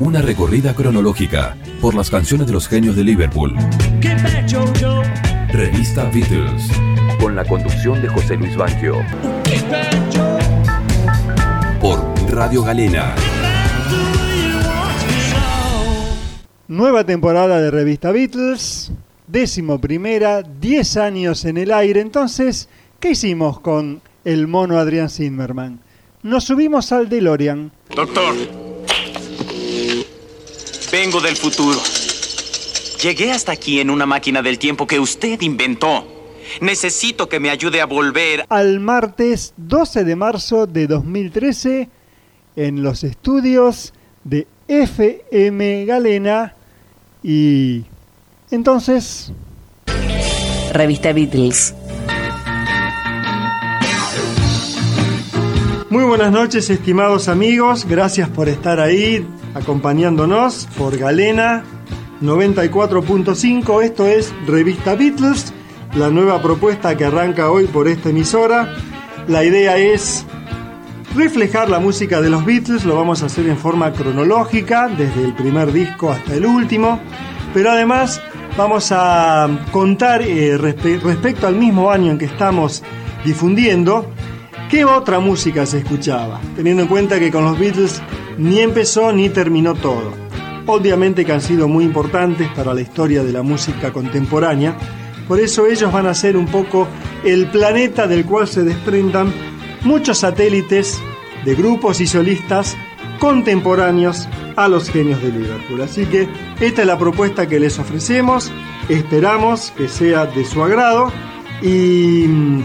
Una recorrida cronológica por las canciones de los genios de Liverpool. Revista Beatles. Con la conducción de José Luis Banquio. Por Radio Galena. Nueva temporada de Revista Beatles, décimo primera, 10 años en el aire. Entonces, ¿qué hicimos con el mono Adrián Zimmerman? Nos subimos al DeLorean. Doctor, vengo del futuro. Llegué hasta aquí en una máquina del tiempo que usted inventó. Necesito que me ayude a volver al martes 12 de marzo de 2013 en los estudios de FM Galena y entonces... Revista Beatles. Muy buenas noches estimados amigos, gracias por estar ahí acompañándonos por Galena 94.5, esto es Revista Beatles, la nueva propuesta que arranca hoy por esta emisora. La idea es reflejar la música de los Beatles, lo vamos a hacer en forma cronológica, desde el primer disco hasta el último, pero además vamos a contar eh, respecto al mismo año en que estamos difundiendo, qué otra música se escuchaba, teniendo en cuenta que con los Beatles ni empezó ni terminó todo. Obviamente que han sido muy importantes para la historia de la música contemporánea, por eso ellos van a ser un poco el planeta del cual se desprendan muchos satélites de grupos y solistas contemporáneos a los genios de Liverpool. Así que esta es la propuesta que les ofrecemos, esperamos que sea de su agrado y mm,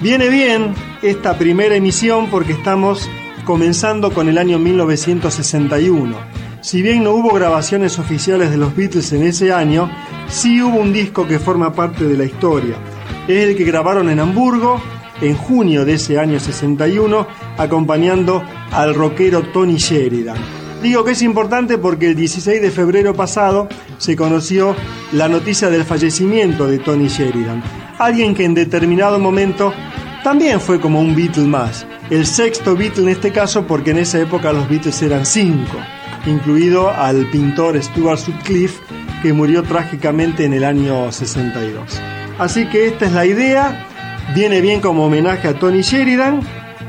viene bien esta primera emisión porque estamos comenzando con el año 1961. Si bien no hubo grabaciones oficiales de los Beatles en ese año, sí hubo un disco que forma parte de la historia. Es el que grabaron en Hamburgo en junio de ese año 61, acompañando al rockero Tony Sheridan. Digo que es importante porque el 16 de febrero pasado se conoció la noticia del fallecimiento de Tony Sheridan, alguien que en determinado momento también fue como un Beatle más, el sexto Beatle en este caso porque en esa época los Beatles eran cinco, incluido al pintor Stuart Sutcliffe que murió trágicamente en el año 62. Así que esta es la idea, viene bien como homenaje a Tony Sheridan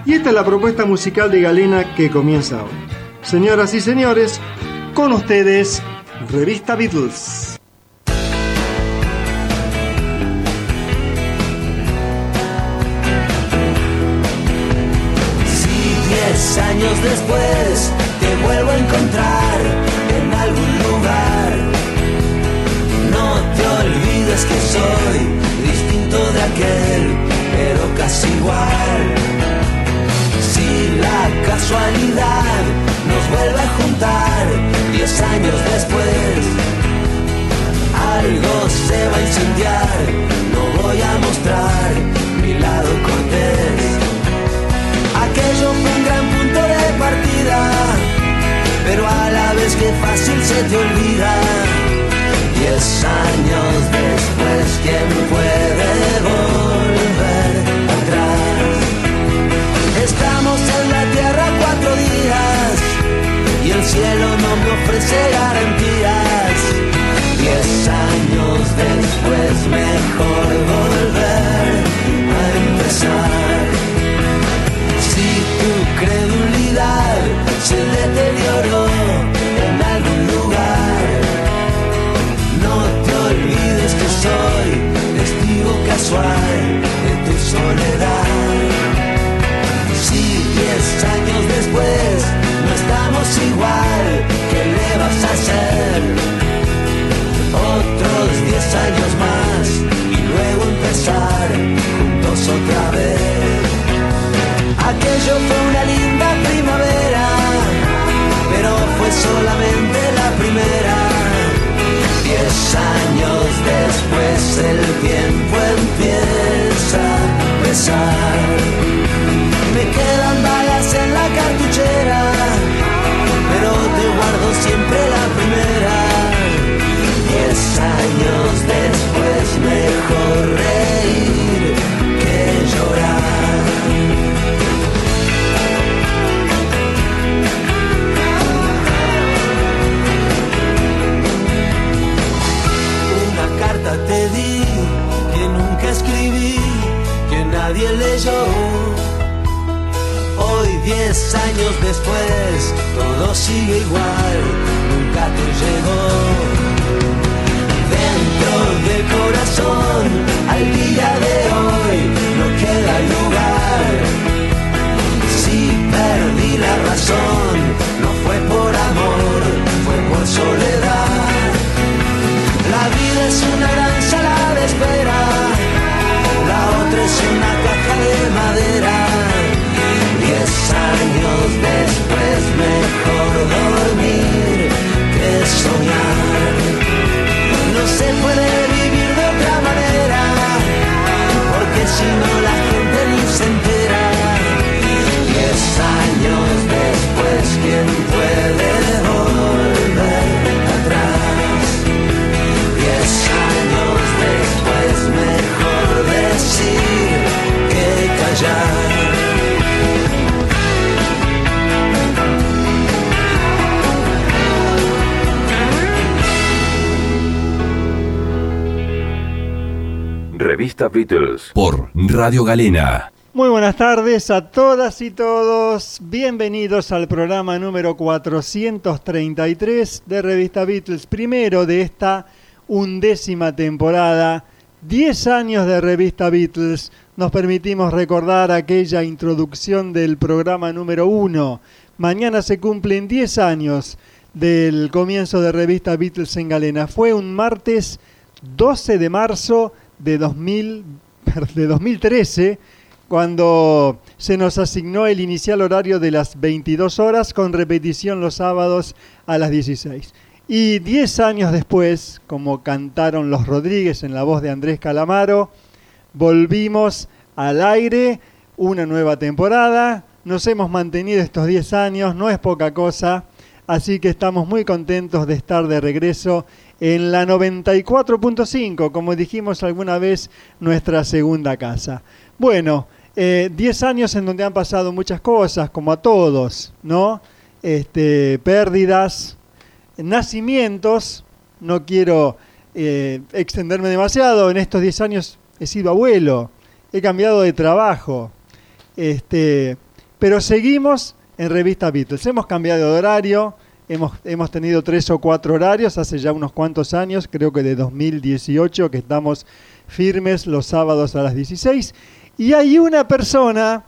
y esta es la propuesta musical de Galena que comienza hoy. Señoras y señores, con ustedes, Revista Beatles. Años después, algo se va a incendiar, no voy a mostrar mi lado cortés. Muy buenas tardes a todas y todos. Bienvenidos al programa número 433 de Revista Beatles, primero de esta undécima temporada. 10 años de Revista Beatles. Nos permitimos recordar aquella introducción del programa número 1. Mañana se cumplen 10 años del comienzo de Revista Beatles en Galena. Fue un martes 12 de marzo de, 2000, de 2013 cuando se nos asignó el inicial horario de las 22 horas con repetición los sábados a las 16. Y 10 años después, como cantaron los Rodríguez en la voz de Andrés Calamaro, volvimos al aire, una nueva temporada, nos hemos mantenido estos 10 años, no es poca cosa, así que estamos muy contentos de estar de regreso en la 94.5, como dijimos alguna vez, nuestra segunda casa. Bueno, 10 eh, años en donde han pasado muchas cosas, como a todos, ¿no? Este, pérdidas, nacimientos, no quiero eh, extenderme demasiado, en estos 10 años he sido abuelo, he cambiado de trabajo, este, pero seguimos en Revista Beatles, hemos cambiado de horario, hemos, hemos tenido tres o cuatro horarios hace ya unos cuantos años, creo que de 2018, que estamos firmes los sábados a las 16, y hay una persona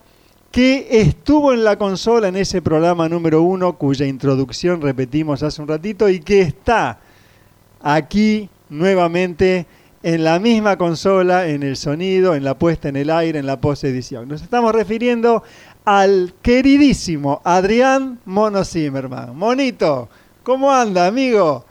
que estuvo en la consola en ese programa número uno, cuya introducción repetimos hace un ratito, y que está aquí nuevamente en la misma consola, en el sonido, en la puesta en el aire, en la post-edición. Nos estamos refiriendo al queridísimo Adrián Mono Zimmerman. Monito, ¿cómo anda, amigo?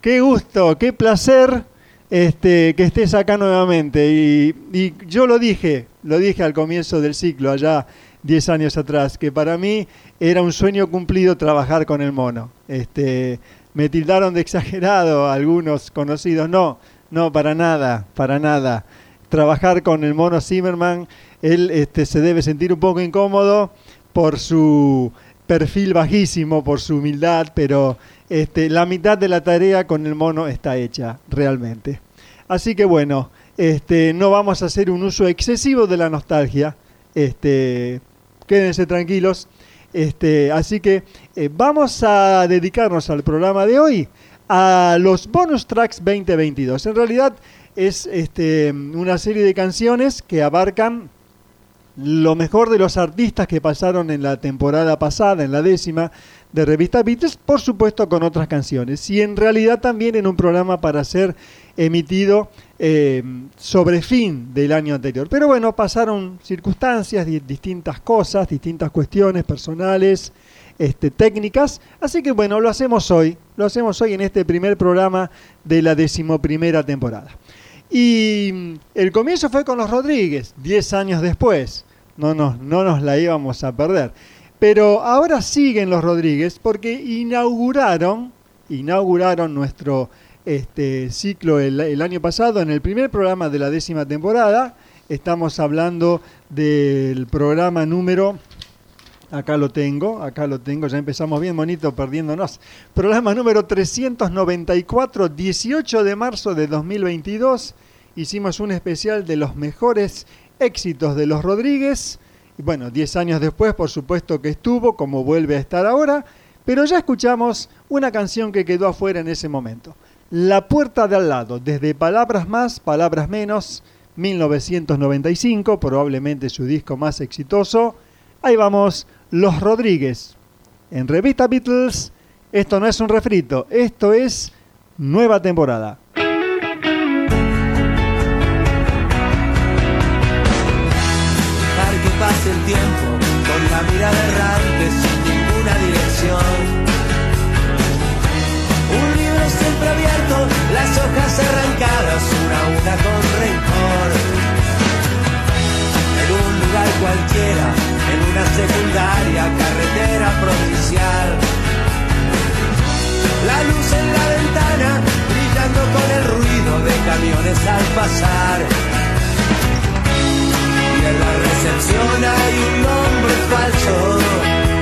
Qué gusto, qué placer este, que estés acá nuevamente. Y, yo lo dije, lo dije al comienzo del ciclo, allá 10 años atrás, que para mí era un sueño cumplido trabajar con el mono. Este, me tildaron de exagerado algunos conocidos. No, no, para nada, para nada. Trabajar con el mono Zimmerman, él este, se debe sentir un poco incómodo por su perfil bajísimo, por su humildad, pero este, la mitad de la tarea con el mono está hecha, realmente. Así que bueno, este, no vamos a hacer un uso excesivo de la nostalgia. Este, quédense tranquilos. Este, así que eh, vamos a dedicarnos al programa de hoy a los bonus tracks 2022. En realidad es este, una serie de canciones que abarcan lo mejor de los artistas que pasaron en la temporada pasada, en la décima de Revista Beatles, por supuesto con otras canciones. Y en realidad también en un programa para ser emitido eh, sobre fin del año anterior. Pero bueno, pasaron circunstancias, di- distintas cosas, distintas cuestiones personales, este, técnicas. Así que bueno, lo hacemos hoy. Lo hacemos hoy en este primer programa de la decimoprimera temporada. Y el comienzo fue con los Rodríguez, 10 años después. No nos, no nos la íbamos a perder. Pero ahora siguen los Rodríguez porque inauguraron, inauguraron nuestro este, ciclo el, el año pasado en el primer programa de la décima temporada. Estamos hablando del programa número Acá lo tengo, acá lo tengo, ya empezamos bien bonito perdiéndonos. Programa número 394, 18 de marzo de 2022. Hicimos un especial de los mejores éxitos de los Rodríguez. Y bueno, 10 años después, por supuesto que estuvo, como vuelve a estar ahora. Pero ya escuchamos una canción que quedó afuera en ese momento. La puerta de al lado, desde Palabras más, Palabras menos, 1995, probablemente su disco más exitoso. Ahí vamos los Rodríguez. En Revista Beatles, esto no es un refrito, esto es nueva temporada. Dejar que pase el tiempo con la mirada errante sin ninguna dirección. Un libro siempre abierto, las hojas arrancadas una a una con rencor. En un lugar cualquiera una secundaria carretera provincial. La luz en la ventana brillando con el ruido de camiones al pasar. Y en la recepción hay un nombre falso.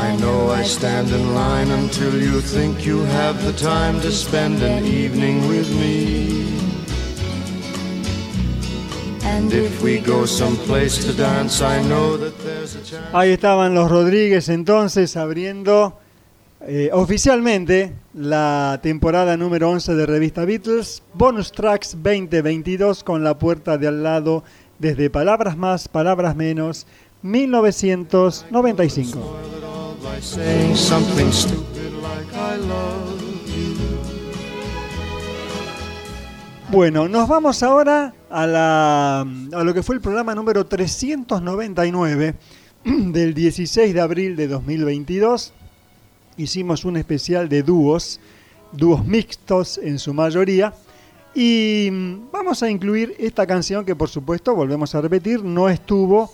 I know I stand in line until you think you have the time to spend an evening with me. And if we go someplace to dance, I know that there's a chance. Ahí estaban los Rodríguez entonces abriendo eh, oficialmente la temporada número 11 de Revista Beatles, Bonus Tracks 2022 con la puerta de al lado desde Palabras Más, Palabras Menos, 1995. Bueno, nos vamos ahora a, la, a lo que fue el programa número 399 del 16 de abril de 2022. Hicimos un especial de dúos, dúos mixtos en su mayoría. Y mm, vamos a incluir esta canción que por supuesto, volvemos a repetir, no estuvo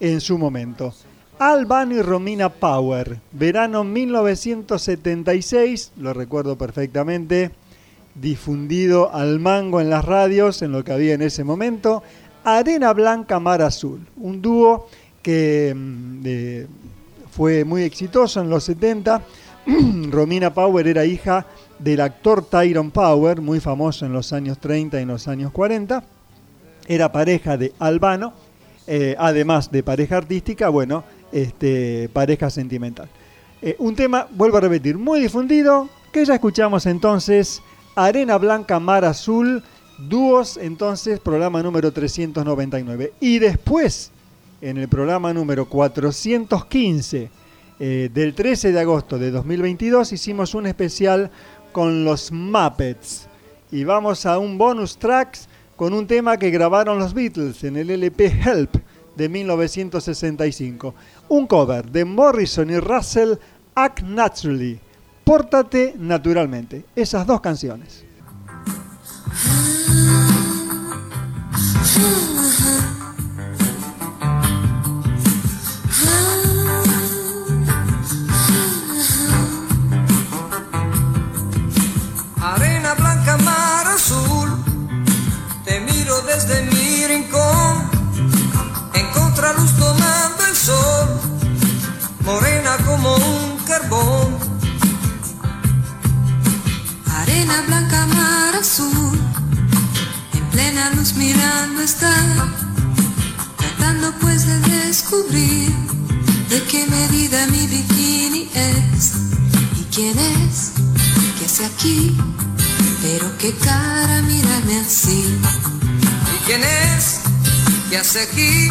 en su momento. Albano y Romina Power, verano 1976, lo recuerdo perfectamente, difundido al mango en las radios, en lo que había en ese momento. Arena Blanca, Mar Azul, un dúo que mm, fue muy exitoso en los 70. Romina Power era hija del actor Tyrone Power, muy famoso en los años 30 y en los años 40. Era pareja de Albano, eh, además de pareja artística, bueno, este, pareja sentimental. Eh, un tema, vuelvo a repetir, muy difundido, que ya escuchamos entonces, Arena Blanca, Mar Azul, dúos, entonces, programa número 399. Y después, en el programa número 415 eh, del 13 de agosto de 2022, hicimos un especial con los Muppets. Y vamos a un bonus tracks con un tema que grabaron los Beatles en el LP Help de 1965. Un cover de Morrison y Russell, Act Naturally. Pórtate naturalmente. Esas dos canciones. Arena blanca, mar azul, en plena luz mirando está, tratando pues de descubrir de qué medida mi bikini es y quién es que hace aquí, pero qué cara mirarme así. ¿Y quién es que hace aquí?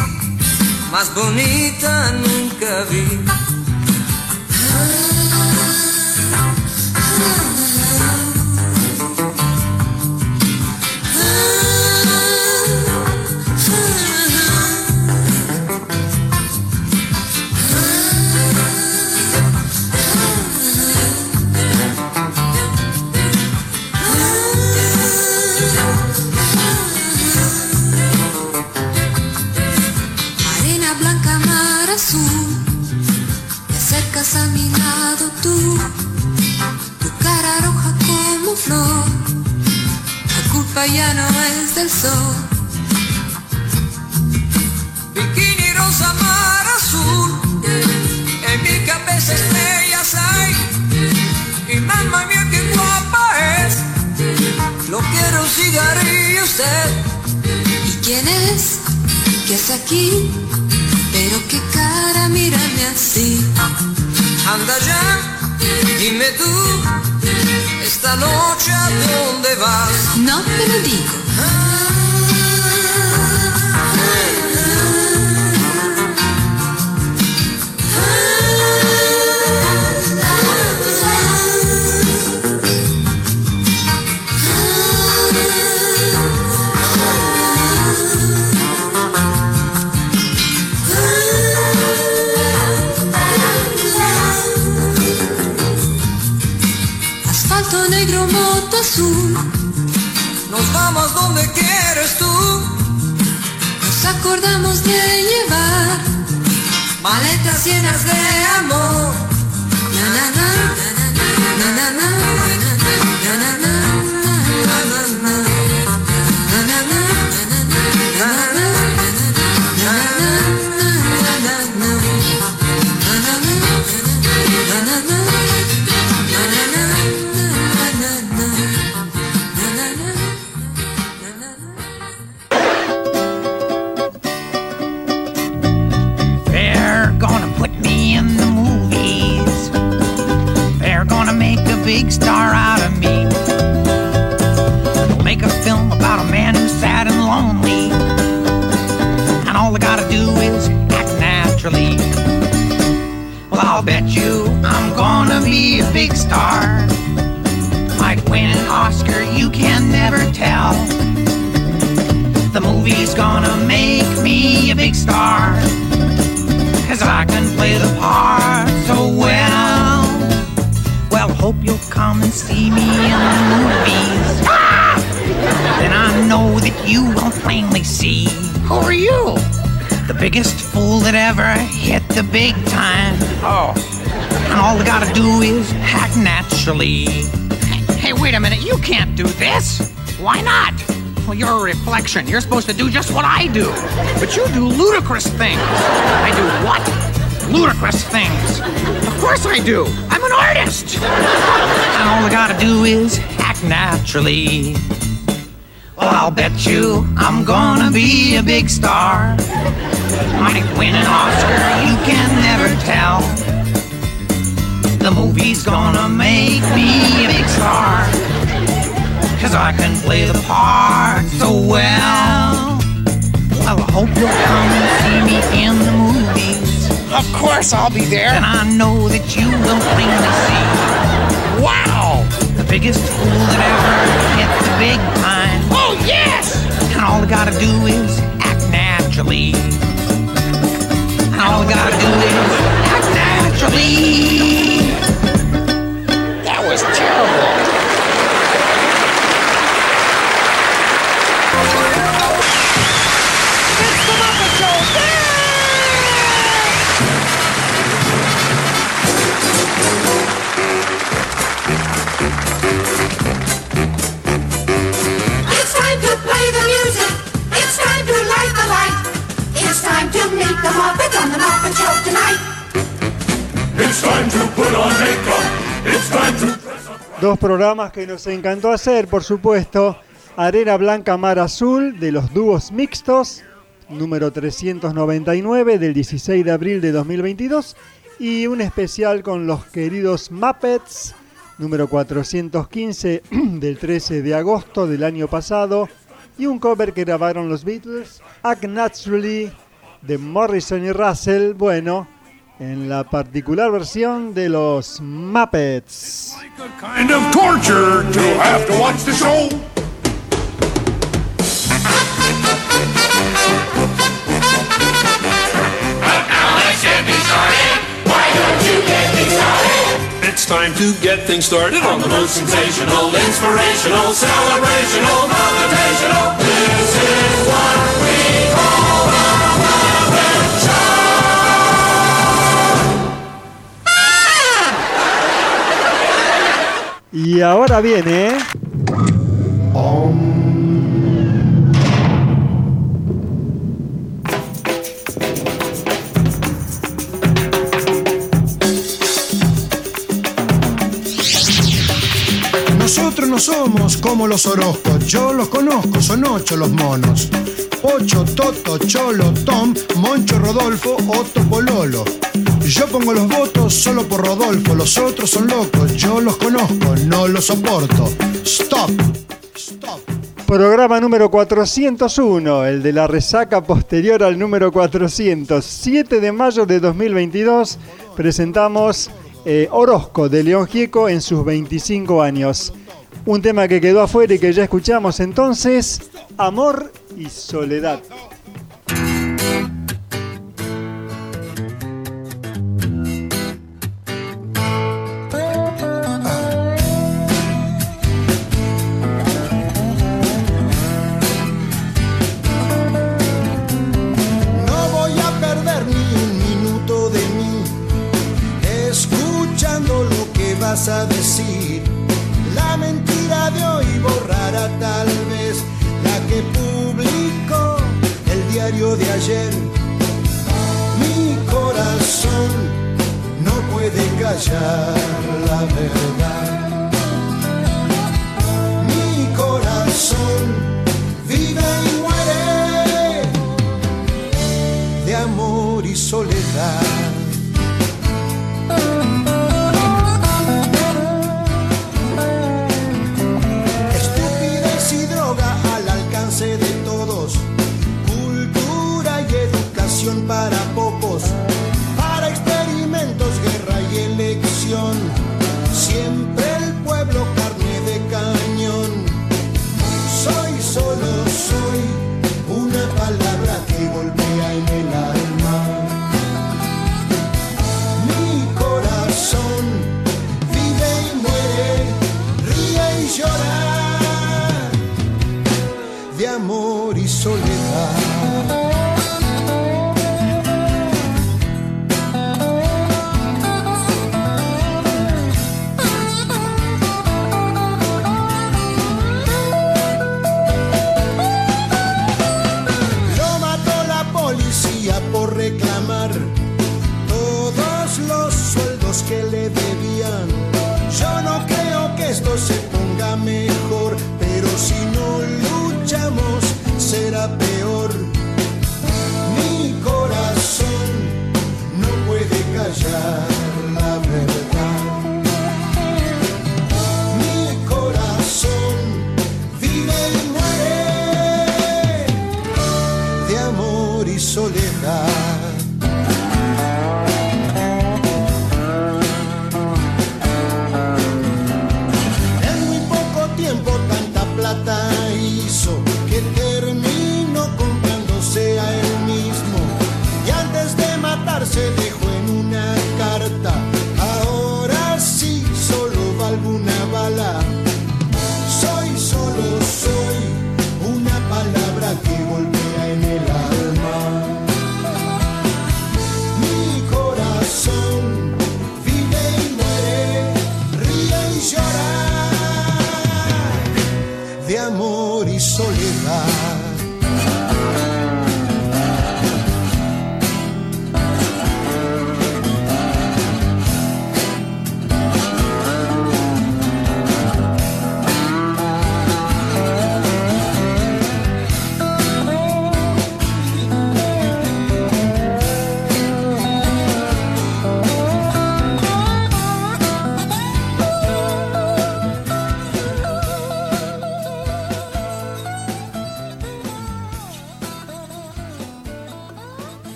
Más bonita nunca vi. Arena tú, tu cara roja como flor, la culpa ya no es del sol. Bikini rosa, mar azul, en mi cabeza estrellas hay. Y mamá mía, qué guapa es. Lo quiero cigarrillo usted. ¿Y quién es que hace aquí? Pero qué cara mirarme así. Anda già, dime tu, e sta noce a dove vas? No, te lo dico. Ah. Vamos donde quieres tú. nos acordamos de llevar Maletas llenas de amor. na na na biggest fool that ever hit the big time. Oh. And all I gotta do is act naturally. Hey, wait a minute, you can't do this. Why not? Well, you're a reflection. You're supposed to do just what I do. But you do ludicrous things. I do what? Ludicrous things. Of course I do. I'm an artist. And all I gotta do is act naturally. Well, I'll bet you I'm gonna be a big star. Might win an Oscar, you can never tell. The movie's gonna make me a big star. Cause I can play the part so well. Well, I hope you'll come and see me in the movies. Of course I'll be there. And I know that you will plainly see. Wow! The biggest fool that ever hit the big time. Oh, yes! And all I gotta do is act naturally. And all I gotta do is act naturally. Dos programas que nos encantó hacer, por supuesto. Arena Blanca Mar Azul de los dúos mixtos, número 399 del 16 de abril de 2022. Y un especial con los queridos Muppets, número 415 del 13 de agosto del año pasado. Y un cover que grabaron los Beatles, Act Naturally, de Morrison y Russell. Bueno, en la particular versión de los Muppets. It's time to get things started on the most sensational, inspirational, celebrational, motivational. This is what we Y ahora viene. Nosotros no somos como los Orozcos, yo los conozco, son ocho los monos. Ocho, Toto, Cholo, Tom, Moncho, Rodolfo, Otto, Pololo. Yo pongo los votos solo por Rodolfo, los otros son locos, yo los conozco, no los soporto. Stop. Programa número 401, el de la resaca posterior al número 400. 7 de mayo de 2022 presentamos eh, Orozco de León Gieco en sus 25 años. Un tema que quedó afuera y que ya escuchamos entonces, Amor y Soledad.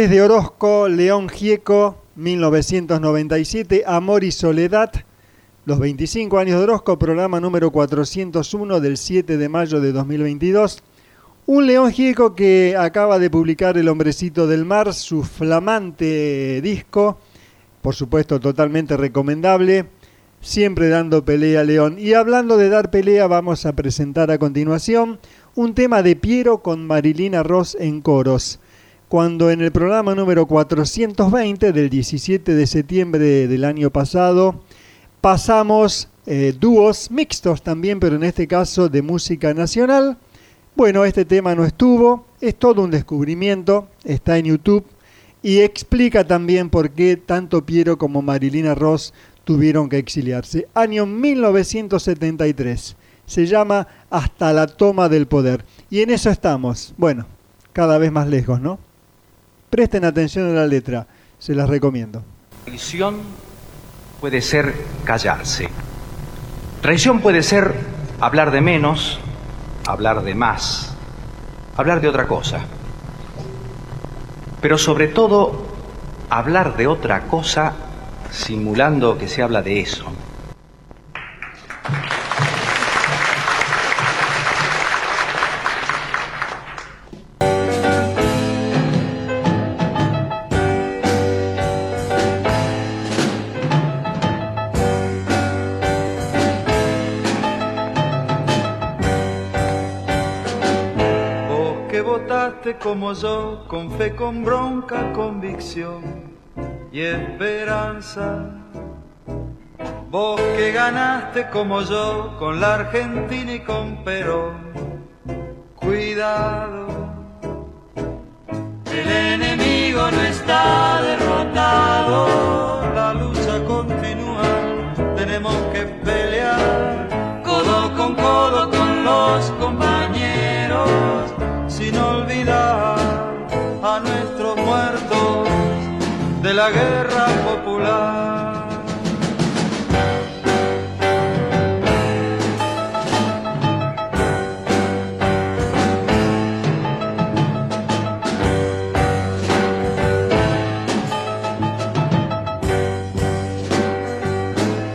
Desde Orozco, León Gieco, 1997, Amor y Soledad, los 25 años de Orozco, programa número 401 del 7 de mayo de 2022. Un León Gieco que acaba de publicar El Hombrecito del Mar, su flamante disco, por supuesto totalmente recomendable, siempre dando pelea a León. Y hablando de dar pelea, vamos a presentar a continuación un tema de Piero con Marilina Ross en coros. Cuando en el programa número 420 del 17 de septiembre del año pasado pasamos eh, dúos mixtos también, pero en este caso de música nacional. Bueno, este tema no estuvo, es todo un descubrimiento, está en YouTube y explica también por qué tanto Piero como Marilina Ross tuvieron que exiliarse. Año 1973. Se llama Hasta la toma del poder. Y en eso estamos. Bueno, cada vez más lejos, ¿no? Presten atención a la letra, se las recomiendo. Traición puede ser callarse. Traición puede ser hablar de menos, hablar de más, hablar de otra cosa. Pero sobre todo, hablar de otra cosa simulando que se habla de eso. Como yo, con fe, con bronca, convicción y esperanza. Vos que ganaste como yo, con la Argentina y con Perón, cuidado. El enemigo no está derrotado, la lucha continúa, tenemos que pelear. Codo con codo con los compañeros olvidar a nuestros muertos de la guerra popular.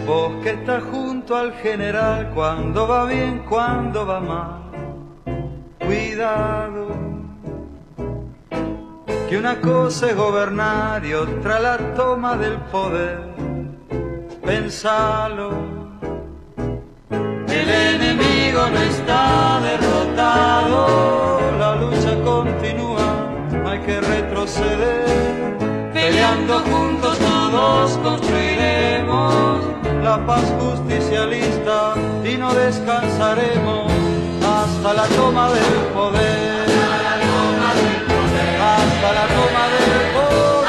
Vos que estás junto al general cuando va bien, cuando va mal cuidado, que una cosa es gobernar y otra la toma del poder. Pensalo, el enemigo no está derrotado, la lucha continúa, no hay que retroceder. Peleando juntos todos construiremos la paz justicialista y no descansaremos hasta la toma del poder. Hasta la toma del poder.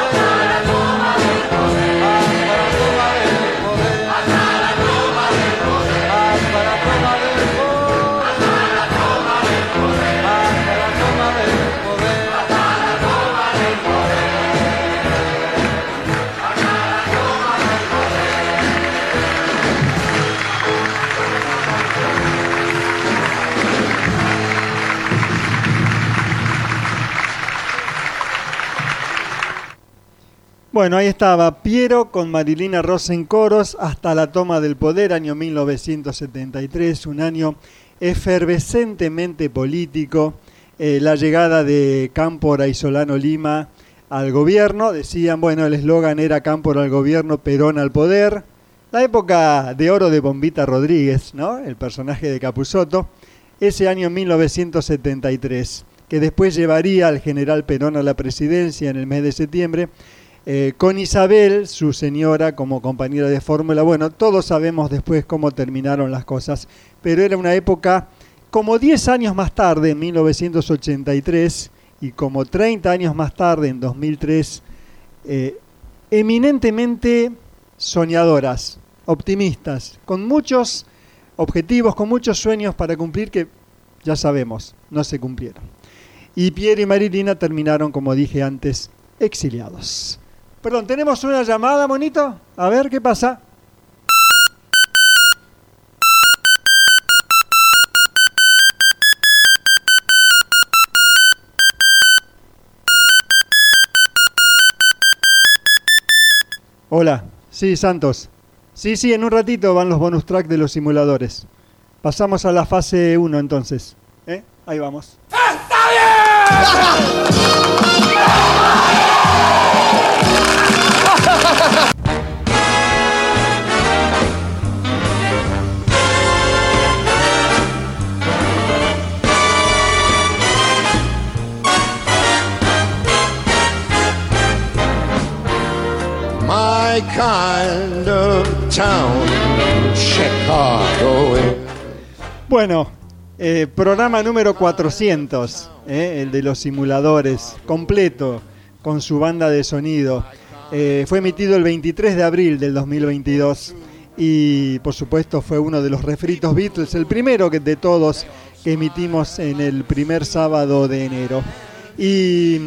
Bueno, ahí estaba Piero con Marilina Rosa en coros hasta la toma del poder, año 1973, un año efervescentemente político. Eh, la llegada de Cámpora y Solano Lima al gobierno, decían, bueno, el eslogan era Cámpora al gobierno, Perón al poder. La época de oro de Bombita Rodríguez, ¿no? El personaje de Capuzoto, ese año 1973, que después llevaría al general Perón a la presidencia en el mes de septiembre eh, con Isabel, su señora, como compañera de fórmula. Bueno, todos sabemos después cómo terminaron las cosas, pero era una época, como 10 años más tarde, en 1983, y como 30 años más tarde, en 2003, eh, eminentemente soñadoras, optimistas, con muchos objetivos, con muchos sueños para cumplir que ya sabemos, no se cumplieron. Y Pierre y Marilina terminaron, como dije antes, exiliados. Perdón, ¿tenemos una llamada, monito? A ver, ¿qué pasa? Hola, sí, Santos. Sí, sí, en un ratito van los bonus track de los simuladores. Pasamos a la fase 1 entonces. ¿Eh? Ahí vamos. ¡Está bien! My kind of town, Chicago. Bueno, eh, programa número 400, eh, el de los simuladores, completo, con su banda de sonido. Eh, fue emitido el 23 de abril del 2022 y por supuesto fue uno de los refritos Beatles, el primero de todos que emitimos en el primer sábado de enero. Y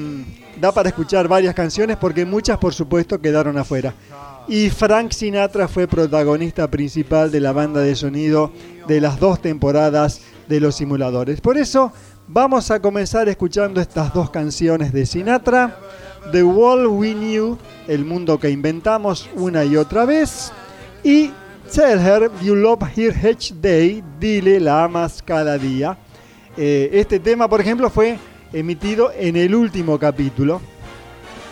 da para escuchar varias canciones porque muchas por supuesto quedaron afuera. Y Frank Sinatra fue protagonista principal de la banda de sonido de las dos temporadas de los simuladores. Por eso vamos a comenzar escuchando estas dos canciones de Sinatra. The World We Knew, El Mundo que Inventamos una y otra vez. Y Tell Her You Love Her Each Day, Dile la amas cada día. Eh, este tema, por ejemplo, fue emitido en el último capítulo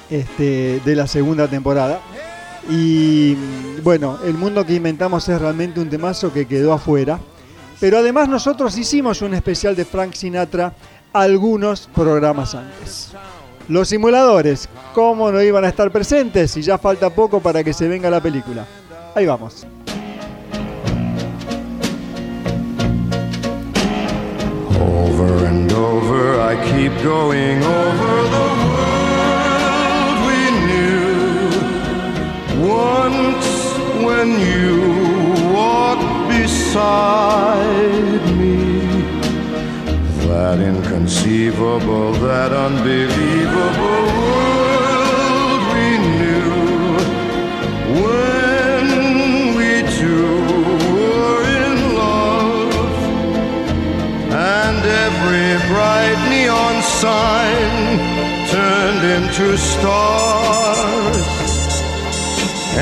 este, de la segunda temporada. Y bueno, el mundo que inventamos es realmente un temazo que quedó afuera. Pero además nosotros hicimos un especial de Frank Sinatra algunos programas antes. Los simuladores, ¿cómo no iban a estar presentes si ya falta poco para que se venga la película? Ahí vamos. Over and over, I keep going over the world we knew. Once when you walked beside me, that inconceivable, that unbelievable world we knew. Bright neon sign turned into stars,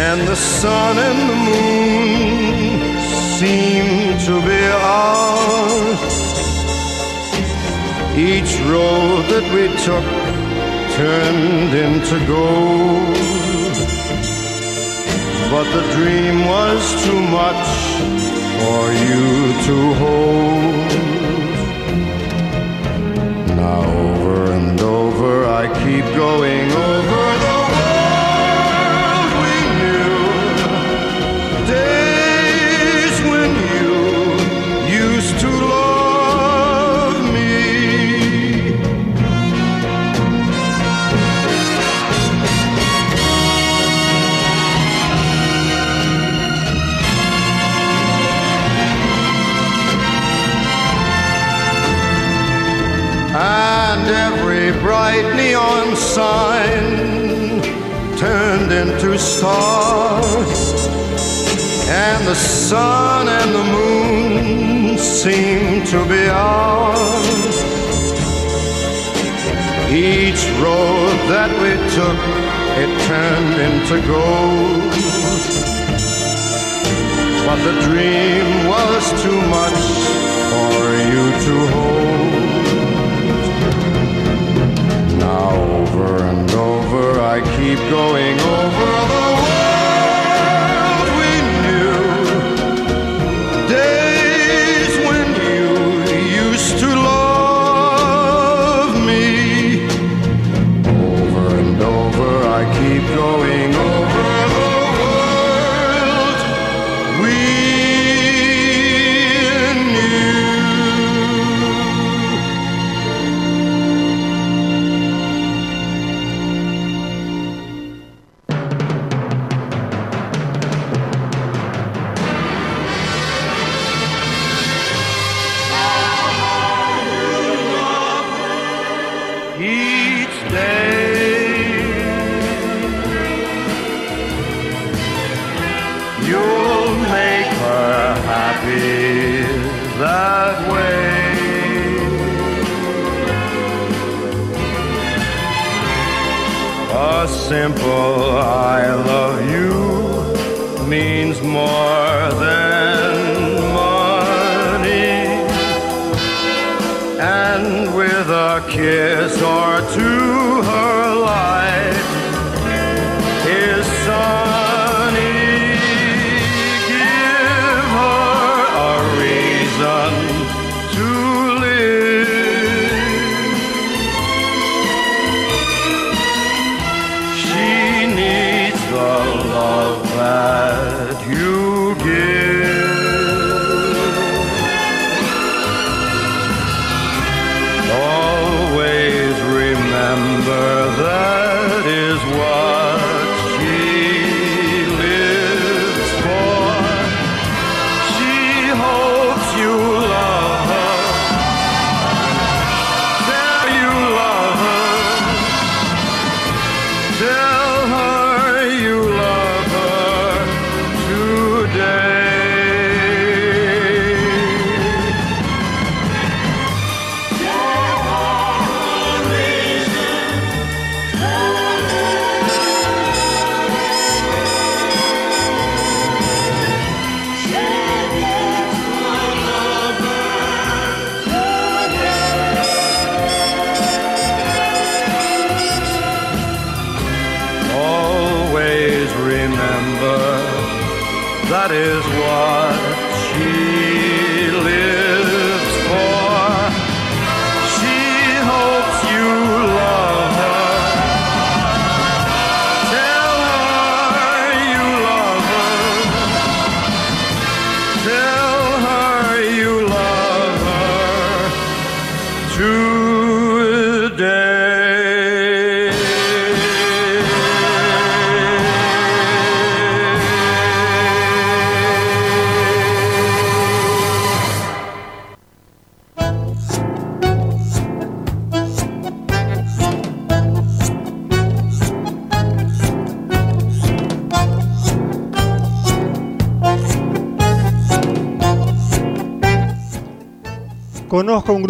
and the sun and the moon seemed to be ours. Each road that we took turned into gold, but the dream was too much for you to hold. Now over and over I keep going over bright neon sign turned into stars, and the sun and the moon seemed to be ours. Each road that we took, it turned into gold. But the dream was too much for you to hold. Over and over. I keep going over the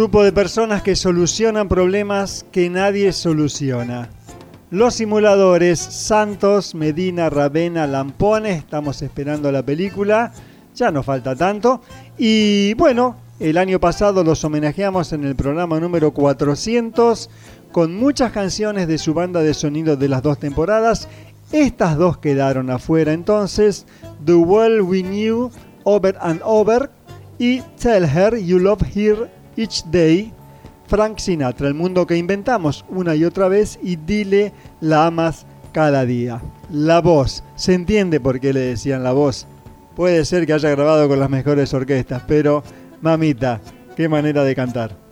grupo de personas que solucionan problemas que nadie soluciona. Los simuladores Santos, Medina, Ravena, Lampone, estamos esperando la película, ya no falta tanto. Y bueno, el año pasado los homenajeamos en el programa número 400 con muchas canciones de su banda de sonido de las dos temporadas. Estas dos quedaron afuera entonces, The World We Knew, Over and Over y Tell Her You Love Her Each Day, Frank Sinatra, el mundo que inventamos una y otra vez y dile la amas cada día. La voz, se entiende por qué le decían la voz. Puede ser que haya grabado con las mejores orquestas, pero mamita, qué manera de cantar.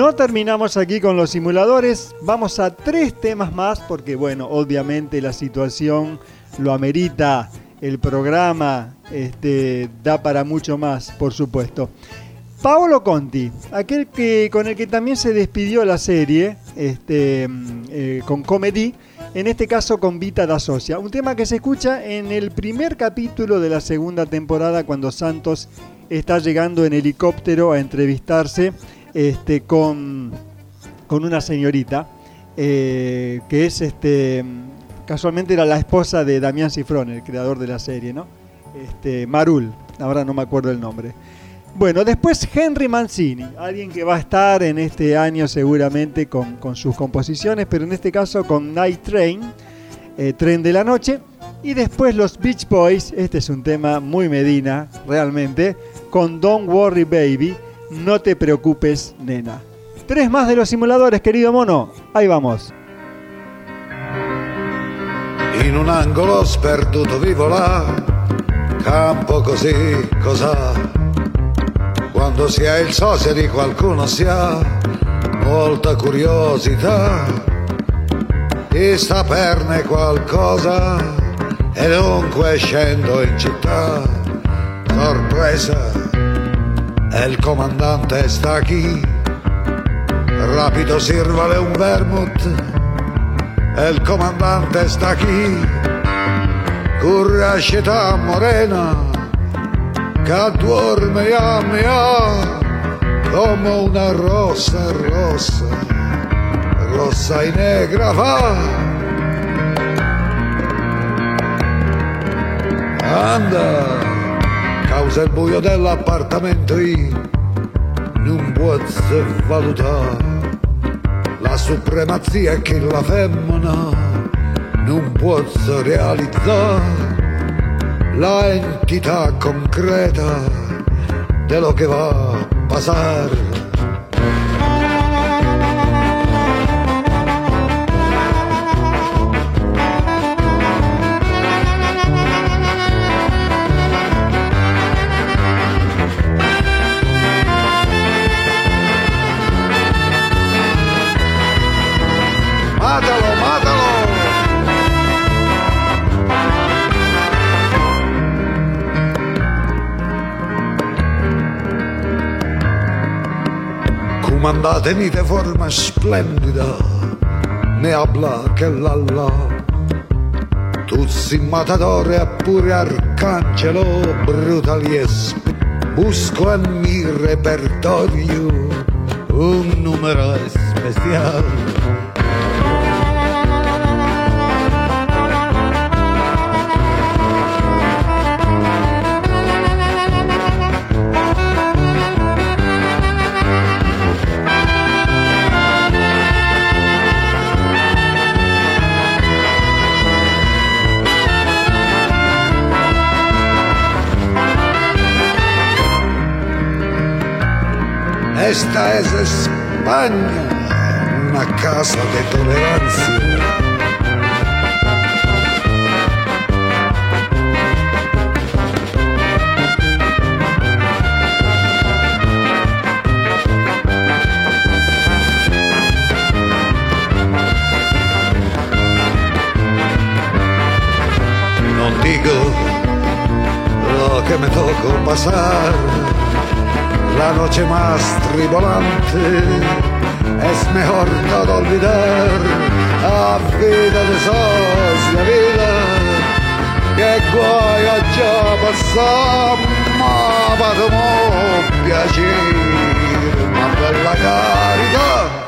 No terminamos aquí con los simuladores, vamos a tres temas más porque bueno, obviamente la situación lo amerita, el programa este, da para mucho más, por supuesto. Paolo Conti, aquel que, con el que también se despidió la serie, este, eh, con Comedy, en este caso con Vita da Socia, un tema que se escucha en el primer capítulo de la segunda temporada cuando Santos está llegando en helicóptero a entrevistarse este, con, con una señorita eh, que es este casualmente era la esposa de Damián Cifrón, el creador de la serie, ¿no? Este, Marul, ahora no me acuerdo el nombre. Bueno, después Henry Mancini, alguien que va a estar en este año seguramente con, con sus composiciones, pero en este caso con Night Train, eh, Tren de la Noche. Y después los Beach Boys, este es un tema muy Medina, realmente, con Don't Worry Baby, no te preocupes, nena. Tres más de los simuladores, querido mono. Ahí vamos. In un angolo sperduto vivo là, campo così, cos'ha? Quando si ha il sosia di qualcuno si ha molta curiosità di saperne qualcosa e dunque scendo in città, sorpresa, e il comandante sta qui, rapido sirvale un vermouth e il comandante sta qui, currascità morena, che dorme a mia, como una rosa rosa, rosa y negra va. Anda, causa il buio dell'appartamento io non posso valutare la supremazia che la femmina non posso realizzare la entità concreta dello che va a passare. Comandatemi de forma splendida, ne habla che l'Allah. Tu sei matadore eppure arcangelo brutaliesco. Busco en mi repertorio un numero especial. Esta es España, una casa de tolerancia. No digo lo que me tocó pasar la noche más tribolante. Es mejor todo olvidar a vida de socia vida che guai a già passare ma vado mo piacere ma bella carità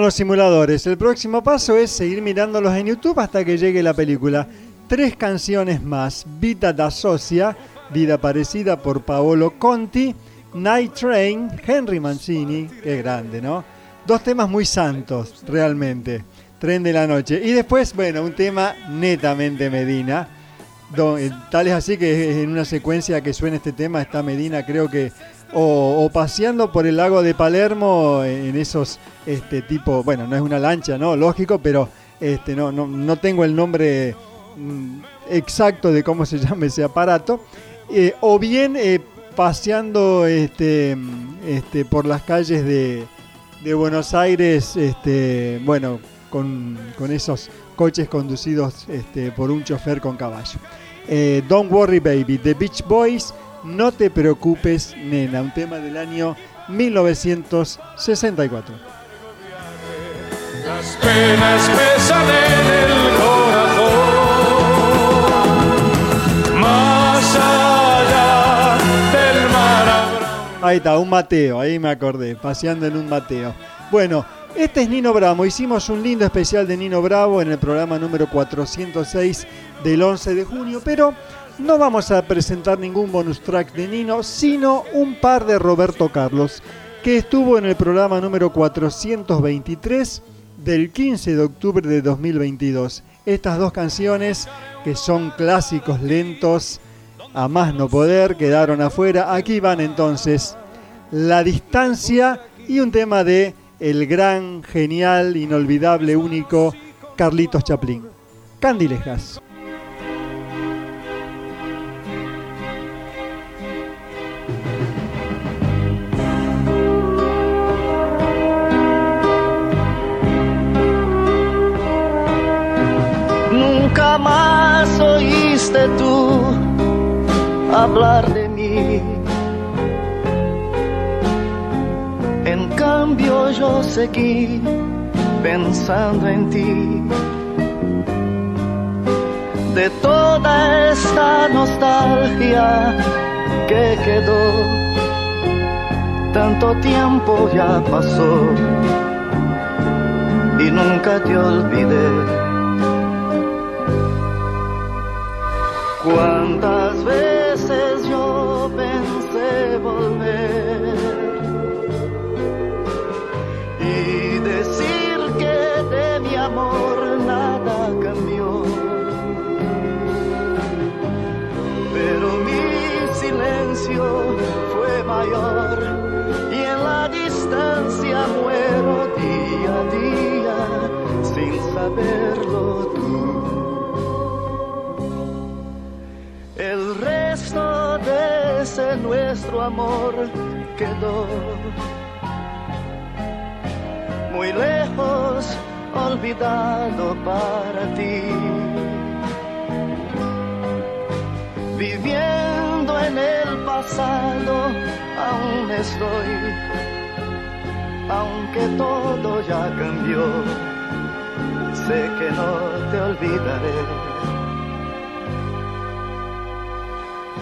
Los simuladores. El próximo paso es seguir mirándolos en YouTube hasta que llegue la película. Tres canciones más. Vita da Socia, Vida Parecida por Paolo Conti. Night Train, Henry Mancini, qué grande, ¿no? Dos temas muy santos, realmente. Tren de la noche. Y después, bueno, un tema netamente Medina. eh, tal es así que en una secuencia que suena este tema está Medina, creo que o, paseando por el lago de Palermo en esos este tipo, bueno, no es una lancha, ¿no? Lógico, pero este no, no, no tengo el nombre mm, exacto de cómo se llama ese aparato. Eh, o bien eh, paseando este, mm, este, por las calles de, de Buenos Aires, este, bueno, con, con esos coches conducidos este, por un chofer con caballo. Eh, Don't Worry Baby, The Beach Boys, No te preocupes, nena, un tema del año 1964. Las penas pesan en el corazón. Más allá del mar Ahí está, un Mateo, ahí me acordé, paseando en un Mateo. Bueno, este es Nino Bravo. Hicimos un lindo especial de Nino Bravo en el programa número 406 del 11 de junio, pero no vamos a presentar ningún bonus track de Nino, sino un par de Roberto Carlos, que estuvo en el programa número 423 del 15 de octubre de 2022. Estas dos canciones, que son clásicos lentos, a más no poder, quedaron afuera. Aquí van entonces La Distancia y un tema de el gran, genial, inolvidable, único Carlitos Chaplin. Candilejas. Nunca más oíste tú hablar de mí. En cambio yo seguí pensando en ti. De toda esta nostalgia que quedó, tanto tiempo ya pasó y nunca te olvidé. Cuántas veces yo pensé volver y decir que de mi amor nada cambió. Pero mi silencio fue mayor y en la distancia muero día a día sin saberlo nuestro amor quedó muy lejos, olvidado para ti. Viviendo en el pasado, aún estoy, aunque todo ya cambió, sé que no te olvidaré.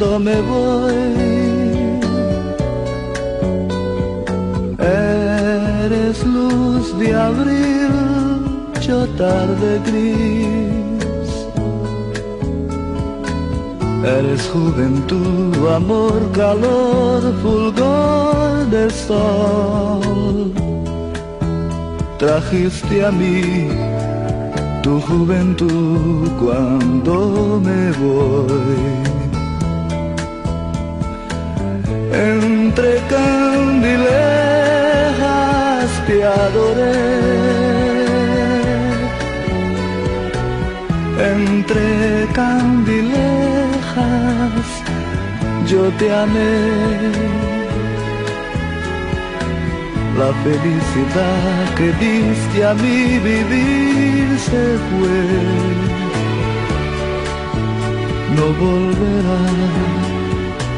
Cuando me voy. Eres luz de abril, yo tarde gris. Eres juventud, amor, calor, fulgor de sol. Trajiste a mí tu juventud cuando me voy. Entre candilejas te adoré. Entre candilejas yo te amé. La felicidad que diste a mi vivir se fue. No volverá,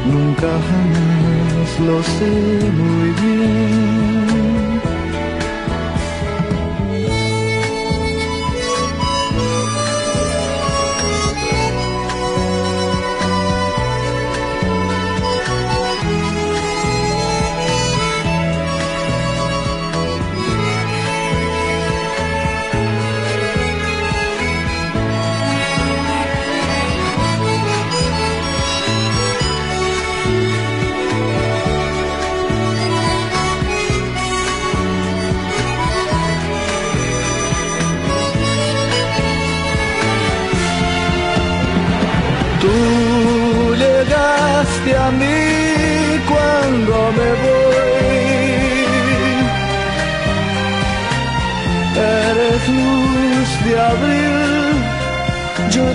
nunca jamás, lo sé muy bien.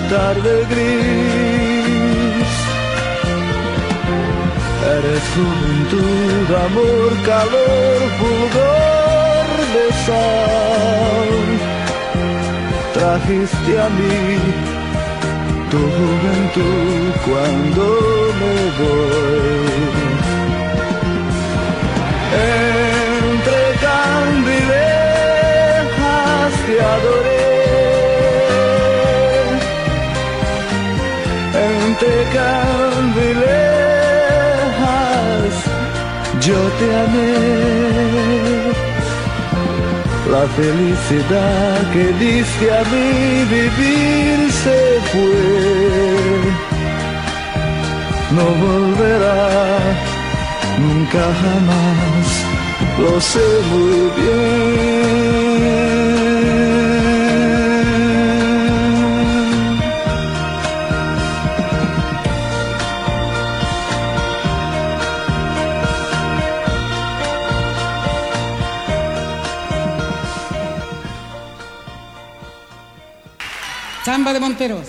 Tarde gris. Eres juventud, amor, calor, fulgor de sol. Trajiste a mí tu juventud cuando me voy. Entre Yo te amé. La felicidad que diste a mí vivir se fue. No volverá nunca jamás, lo sé muy bien. Samba de Monteros.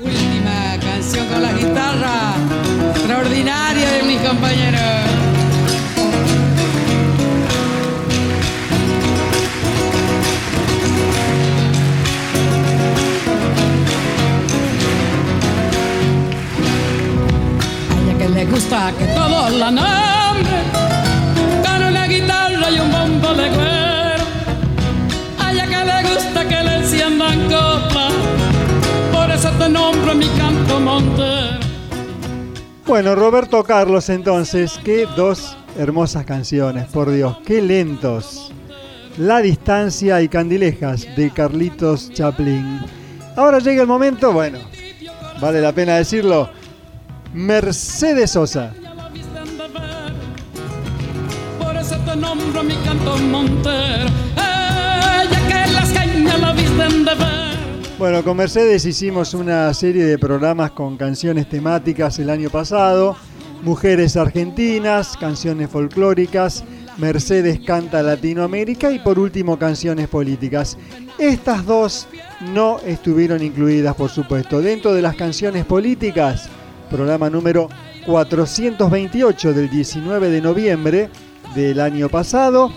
Última canción con la guitarra extraordinaria de mis compañeros. A ella que le gusta que todos la noche Bueno, Roberto Carlos entonces, qué dos hermosas canciones, por Dios, qué lentos. La distancia y candilejas de Carlitos Chaplin. Ahora llega el momento, bueno, vale la pena decirlo, Mercedes Sosa. Por eso te nombro mi canto montero. Que las cañas la de ver. Bueno, con Mercedes hicimos una serie de programas con canciones temáticas el año pasado. Mujeres argentinas, canciones folclóricas, Mercedes canta Latinoamérica y por último canciones políticas. Estas dos no estuvieron incluidas, por supuesto. Dentro de las canciones políticas, programa número 428 del 19 de noviembre del año pasado,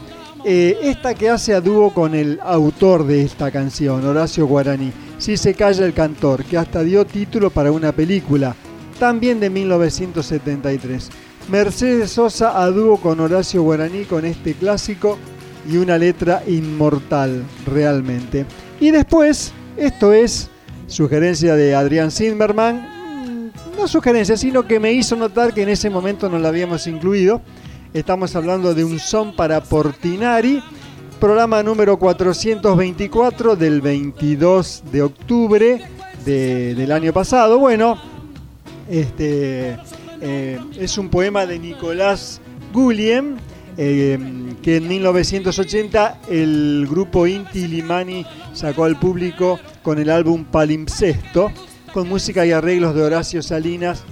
eh, esta que hace a dúo con el autor de esta canción, Horacio Guaraní, Si se calla el cantor, que hasta dio título para una película, también de 1973. Mercedes Sosa a dúo con Horacio Guaraní con este clásico y una letra inmortal realmente. Y después, esto es sugerencia de Adrián Zimmerman, mm, no sugerencia, sino que me hizo notar que en ese momento no la habíamos incluido. Estamos hablando de un son para Portinari, programa número 424 del 22 de octubre de- del año pasado. Bueno, este eh, es un poema de Nicolás Guillem, eh, que en 1980 el grupo Inti Limani sacó al público con el álbum Palimpsesto, con música y arreglos de Horacio Salinas,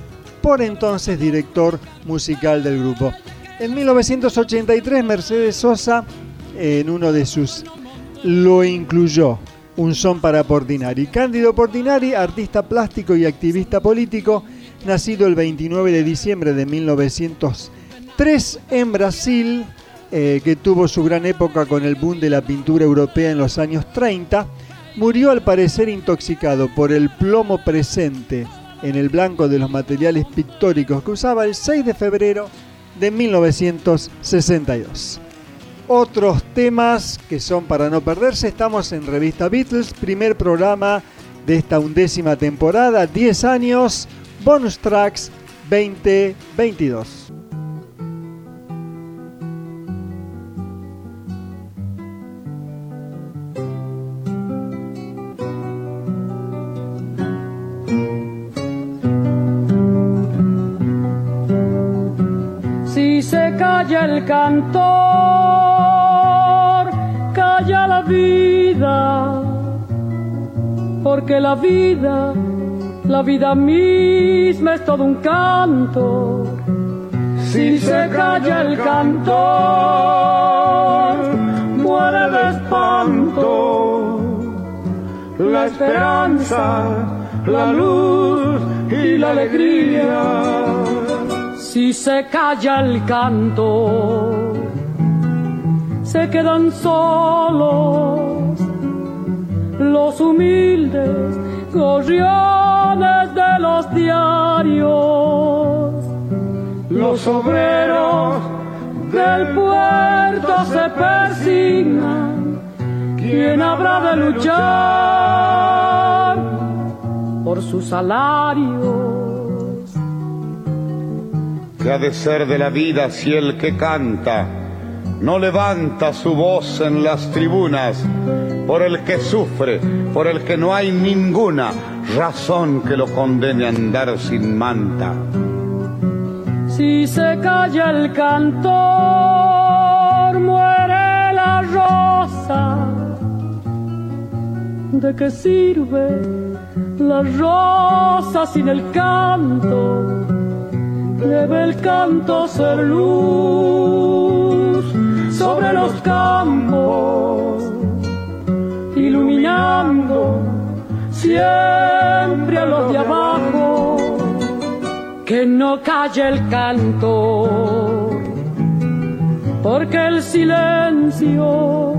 por entonces director musical del grupo. En 1983 Mercedes Sosa, en uno de sus, lo incluyó, un son para Portinari. Cándido Portinari, artista plástico y activista político, nacido el 29 de diciembre de 1903 en Brasil, eh, que tuvo su gran época con el boom de la pintura europea en los años 30, murió al parecer intoxicado por el plomo presente en el blanco de los materiales pictóricos que usaba el 6 de febrero de 1962. Otros temas que son para no perderse, estamos en Revista Beatles, primer programa de esta undécima temporada, 10 años, bonus tracks 2022. Si se calla el cantor, calla la vida, porque la vida, la vida misma es todo un canto. Si se calla el cantor, muere de espanto la esperanza, la luz y la alegría. Si se calla el canto, se quedan solos los humildes gorriones de los diarios. Los obreros del puerto se persignan. ¿Quién habrá de luchar por sus salarios? ¿Qué ha de ser de la vida si el que canta no levanta su voz en las tribunas por el que sufre, por el que no hay ninguna razón que lo condene a andar sin manta? Si se calla el cantor, muere la rosa. ¿De qué sirve la rosa sin el canto? Debe el canto ser luz sobre los campos, iluminando siempre a los de abajo. Que no calle el canto, porque el silencio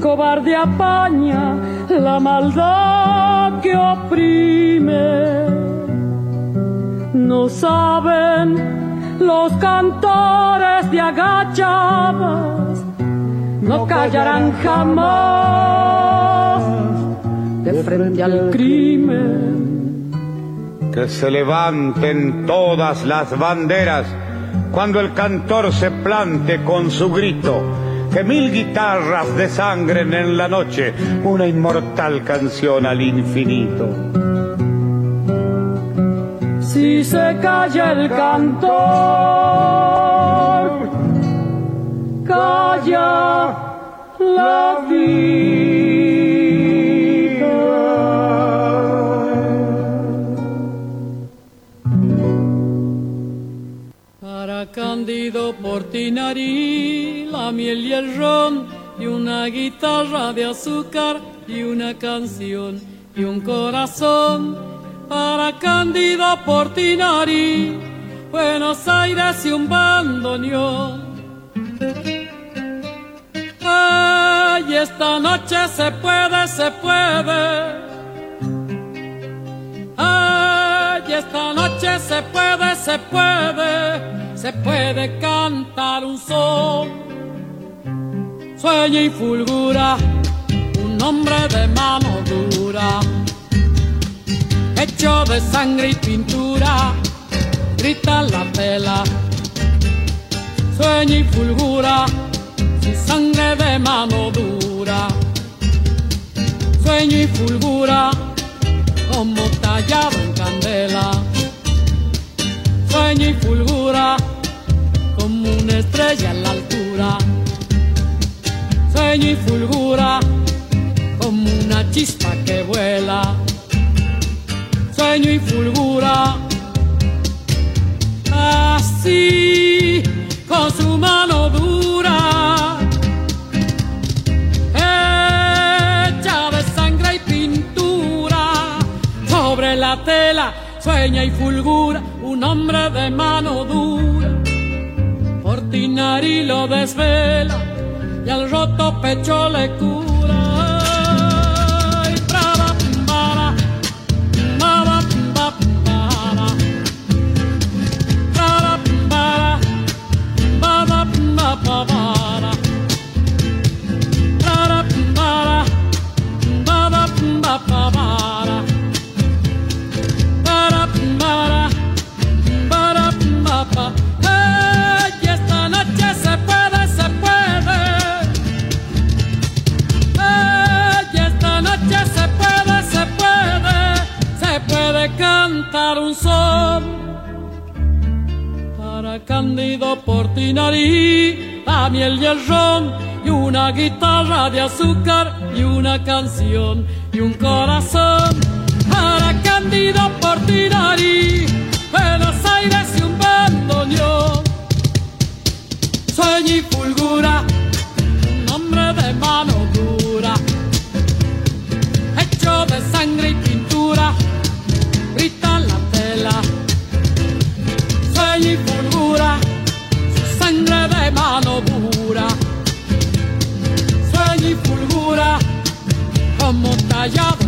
cobarde apaña la maldad que oprime No saben los cantores de agachadas, no callarán jamás de frente al crimen. Que se levanten todas las banderas cuando el cantor se plante con su grito. Que mil guitarras desangren en la noche una inmortal canción al infinito. Si se calla el cantor, calla la Para Cándido Portinari, la miel y el ron, y una guitarra de azúcar, y una canción, y un corazón. Para Cándido Portinari, Buenos Aires y un bandoneón. Ay, esta noche se puede, se puede. Ay, esta noche se puede, se puede, se puede cantar un son. Sueña y fulgura un hombre de mano dura, hecho de sangre y pintura, grita la tela. Sueña y fulgura su sangre de mano dura. Sueño y fulgura como tallado en candela. Sueño y fulgura como una estrella en la altura. Sueño y fulgura como una chispa que vuela. Sueño y fulgura así con su mano dura. Hecha de sangre y pintura sobre la tela sueña y fulgura un hombre de mano dura. Portinari lo desvela y al roto pecho le cura. Cantar un son para Cándido Portinari, la miel y el ron, y una guitarra de azúcar, y una canción, y un corazón. Para Cándido Portinari, Buenos Aires y un bandoneón. Como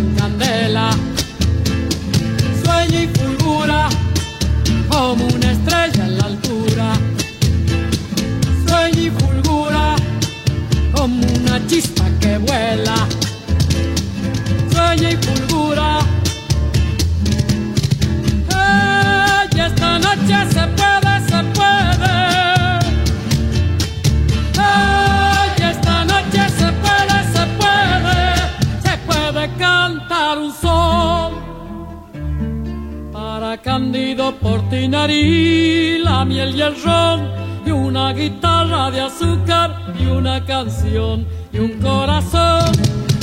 Cándido Portinari, la miel y el ron. Y una guitarra de azúcar y una canción y un corazón.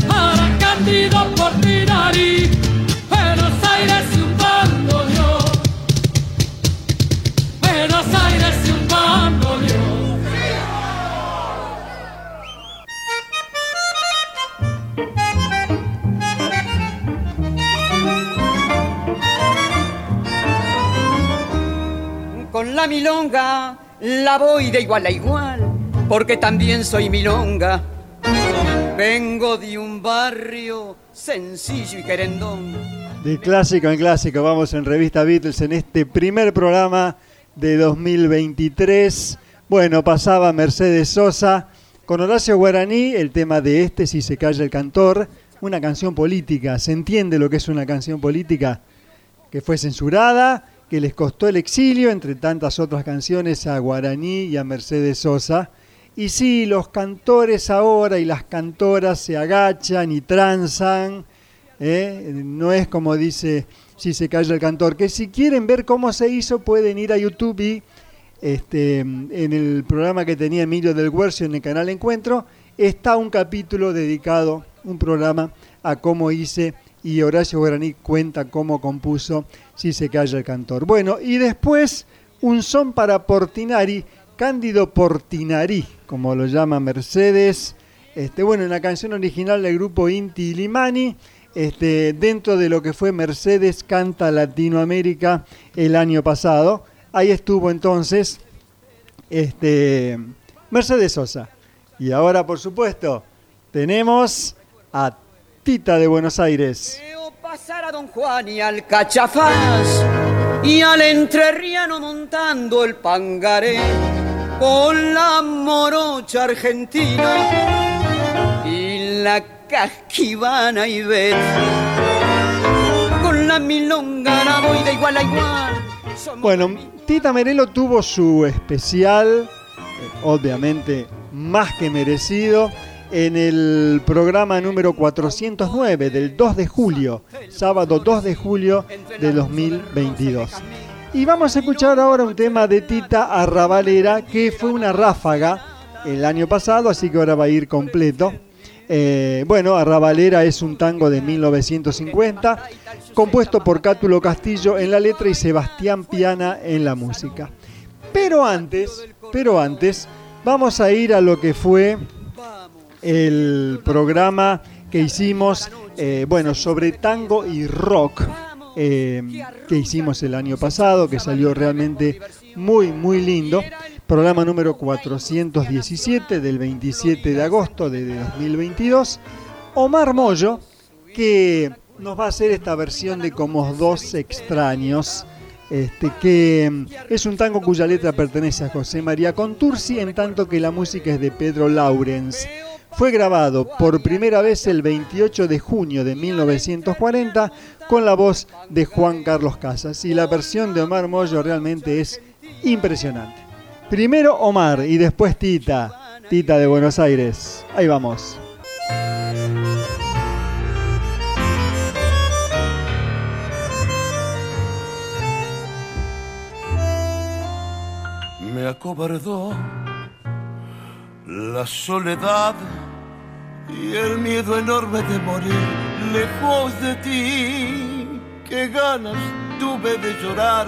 Para Cándido Portinari, Buenos Aires y un bandoneón. Buenos Aires y un bandoneón. La milonga la voy de igual a igual, porque también soy milonga. Vengo de un barrio sencillo y querendón, De clásico en clásico, vamos en Revista Beatles en este primer programa de 2023. Bueno, pasaba Mercedes Sosa con Horacio Guaraní, el tema de este, Si se calla el cantor, una canción política. ¿Se entiende lo que es una canción política? Que fue censurada, que les costó el exilio, entre tantas otras canciones, a Guaraní y a Mercedes Sosa. Y sí, los cantores ahora y las cantoras se agachan y tranzan ¿eh? no es como dice si se calla el cantor, que si quieren ver cómo se hizo pueden ir a YouTube y este, en el programa que tenía Emilio del Guercio en el canal Encuentro está un capítulo dedicado, un programa a cómo hice y Horacio Guaraní cuenta cómo compuso Si se calla el cantor. Bueno, y después un son para Portinari, Cándido Portinari, como lo llama Mercedes. Este, bueno, en la canción original del grupo Inti Limani este, dentro de lo que fue Mercedes Canta Latinoamérica el año pasado. Ahí estuvo entonces este, Mercedes Sosa. Y ahora, por supuesto, tenemos a Tita de Buenos Aires. pasar a Don Juan y al Cachafaz y al entrerriano montando el pangaré con la morocha argentina y la casquivana y vet. Con la milonga la voy de igual a igual. Bueno, Tita Merelo tuvo su especial, eh, obviamente más que merecido, en el programa número 409 del 2 de julio, sábado 2 de julio de 2022. Y vamos a escuchar ahora un tema de Tita Arrabalera que fue una ráfaga el año pasado, así que ahora va a ir completo. Eh, bueno, Arrabalera es un tango de 1950, compuesto por Cátulo Castillo en la letra y Sebastián Piana en la música. Pero antes, pero antes, vamos a ir a lo que fue el programa que hicimos, eh, bueno, sobre tango y rock, eh, que hicimos el año pasado, que salió realmente muy, muy lindo programa número 417 del 27 de agosto de 2022, Omar Mollo, que nos va a hacer esta versión de Como dos extraños, este, que mm, es un tango cuya letra pertenece a José María Contursi, en tanto que la música es de Pedro Laurens. Fue grabado por primera vez el 28 de junio de 1940 con la voz de Juan Carlos Casas y la versión de Omar Mollo realmente es impresionante. Primero Omar y después Tita. Tita de Buenos Aires. Ahí vamos. Me acobardó la soledad y el miedo enorme de morir lejos de ti. Qué ganas tuve de llorar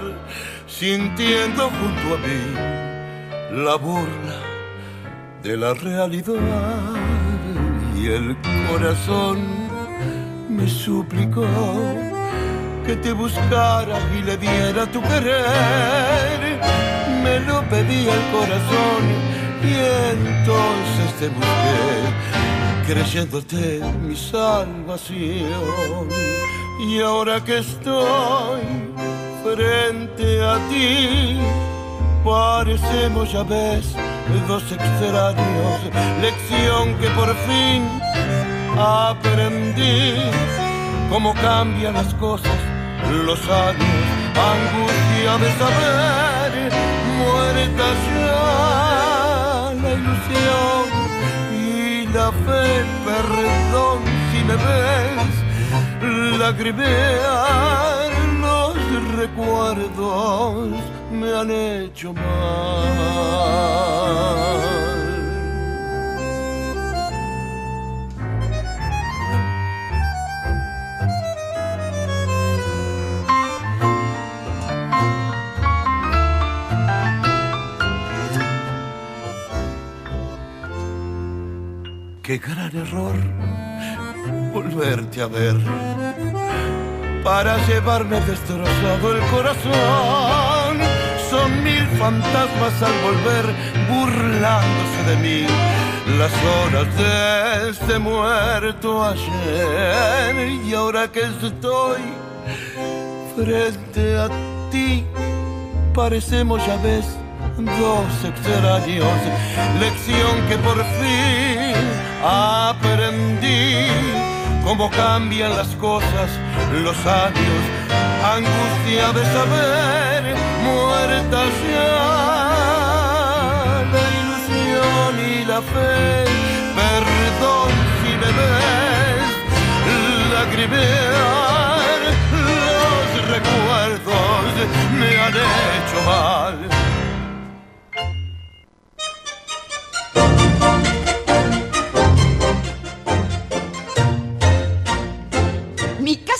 sintiendo junto a mí la burla de la realidad y el corazón me suplicó que te buscara y le diera tu querer. Me lo pedía el corazón y entonces te busqué, creyéndote mi salvación. Y ahora que estoy frente a ti, Parecemos, ya ves, dos extraños, lección que por fin aprendí. Cómo cambian las cosas, los años, angustia de saber, muerta ya la ilusión la fe, perdón si me ves, lagrimear los recuerdos me han hecho mal. Qué gran error volverte a ver para llevarme destrozado el corazón son mil fantasmas al volver burlándose de mí. Las horas de este muerto ayer y ahora que estoy Frente a ti parecemos ya ves dos extraños, lección que por fin aprendí. Cómo cambian las cosas, los años, angustia de saber, muerta ya la ilusión y la fe. Perdón si me ves lagrimear, los recuerdos me han hecho mal.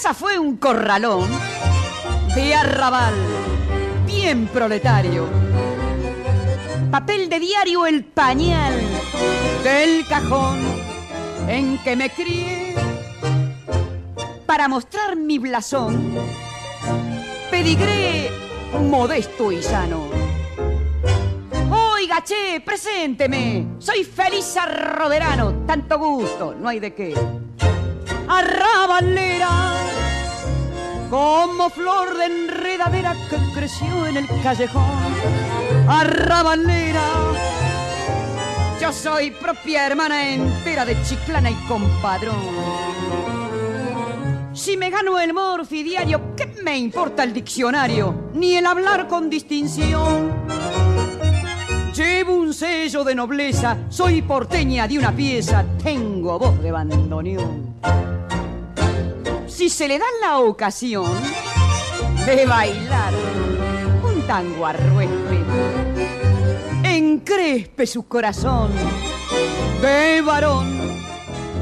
Casa fue un corralón de arrabal, bien proletario. Papel de diario el pañal del cajón en que me crié. Para mostrar mi blasón, pedigré modesto y sano. Oiga, che, presénteme. Soy feliz arroderano. Tanto gusto, no hay de qué arrabalera, como flor de enredadera que creció en el callejón. Arrabalera, yo soy propia hermana entera de Chiclana y compadrón. Si me gano el morfi diario, ¿qué me importa el diccionario? Ni el hablar con distinción. Llevo un sello de nobleza, soy porteña de una pieza, tengo voz de bandoneón. Si se le da la ocasión de bailar un tango arruespe, encrespe su corazón de varón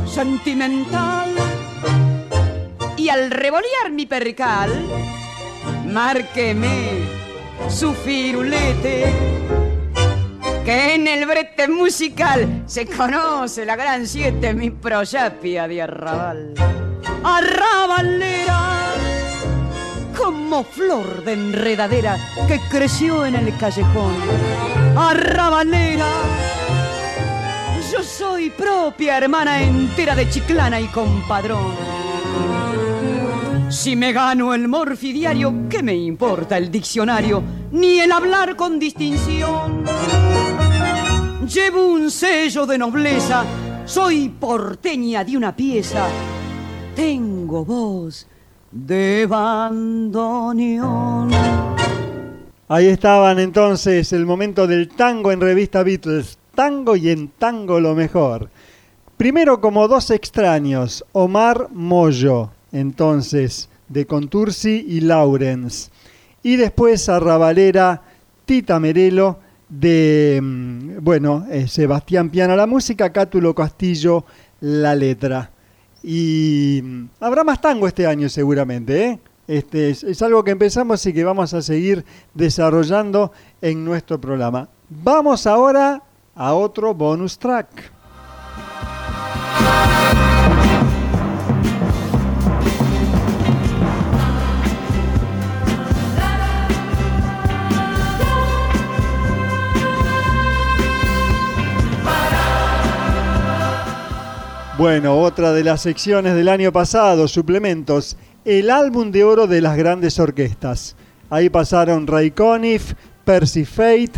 sentimental y al revolear mi percal, márqueme su firulete que en el brete musical se conoce la gran siete, mi proyapia de arrabal. Arrabalera, como flor de enredadera que creció en el callejón. Arrabalera, yo soy propia hermana entera de Chiclana y compadrón. Si me gano el morfi diario, ¿qué me importa el diccionario? Ni el hablar con distinción. Llevo un sello de nobleza, soy porteña de una pieza. Tengo voz de bandoneón. Ahí estaban entonces el momento del tango en revista Beatles. Tango y en tango lo mejor. Primero como dos extraños, Omar Moyo, entonces, de Contursi y Lawrence. Y después Arrabalera, Tita Merelo, de, mm, bueno, eh, Sebastián Piana la música, Cátulo Castillo la letra. Y mm, habrá más tango este año seguramente, ¿eh? Este es, es algo que empezamos y que vamos a seguir desarrollando en nuestro programa. Vamos ahora a otro bonus track. Bueno, otra de las secciones del año pasado, suplementos, el álbum de oro de las grandes orquestas. Ahí pasaron Ray Conniff, Percy Fate,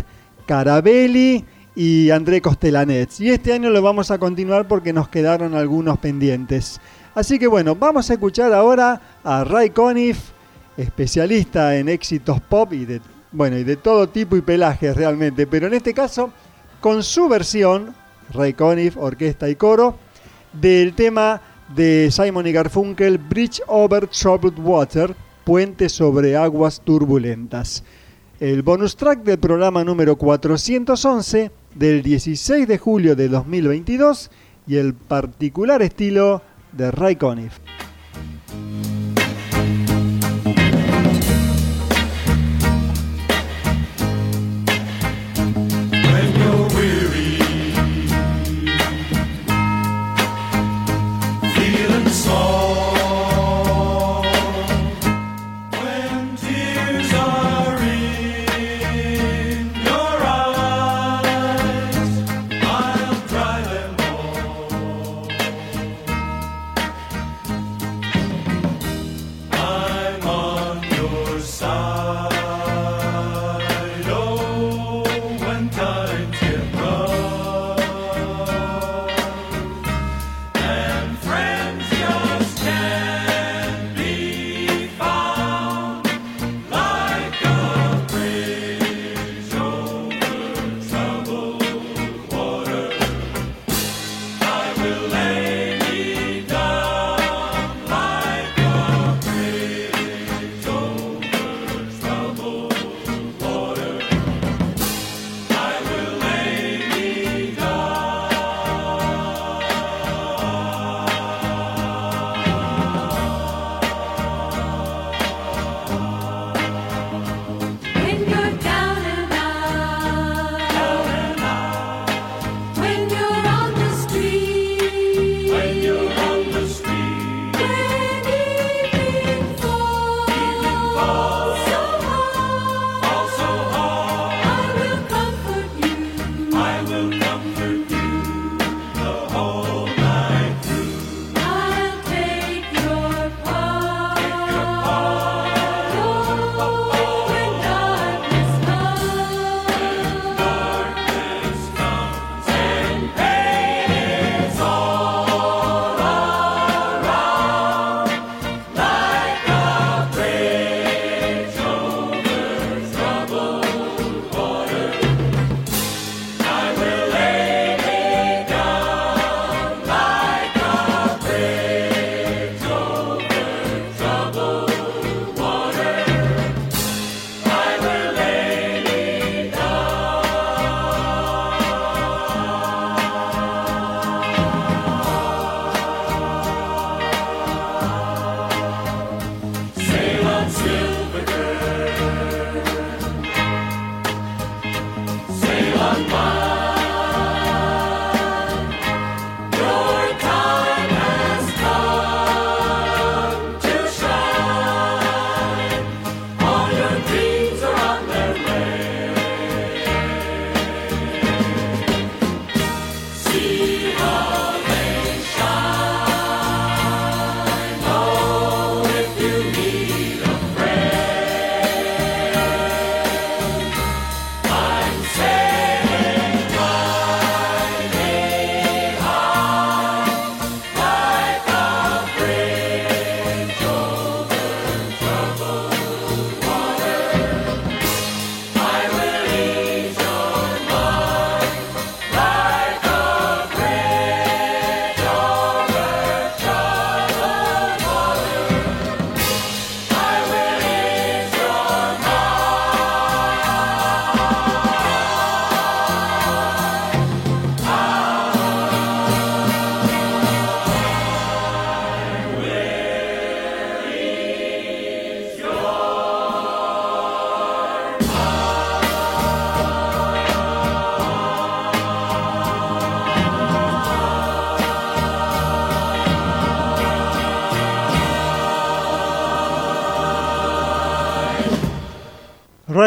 Carabelli y André Costelanets. Y este año lo vamos a continuar porque nos quedaron algunos pendientes. Así que bueno, vamos a escuchar ahora a Ray Conniff, especialista en éxitos pop y de, bueno, y de todo tipo y pelaje realmente, pero en este caso con su versión, Ray Conniff, orquesta y coro, del tema de Simon y Garfunkel, Bridge Over Troubled Water, Puente sobre Aguas Turbulentas. El bonus track del programa número 411 del 16 de julio de 2022 y el particular estilo de Ray Conniff.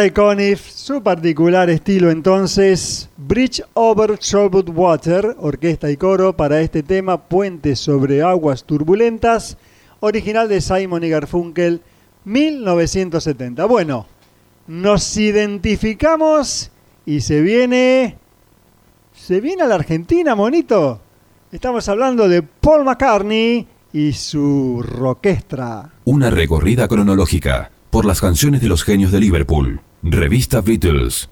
Ray Conniff, su particular estilo entonces, Bridge Over Troubled Water, orquesta y coro para este tema, Puentes sobre aguas turbulentas, original de Simon y Garfunkel, 1970. Bueno, nos identificamos y se viene... Se viene a la Argentina, monito. Estamos hablando de Paul McCartney y su roquestra. Una recorrida cronológica por las canciones de los genios de Liverpool. Revista Beatles.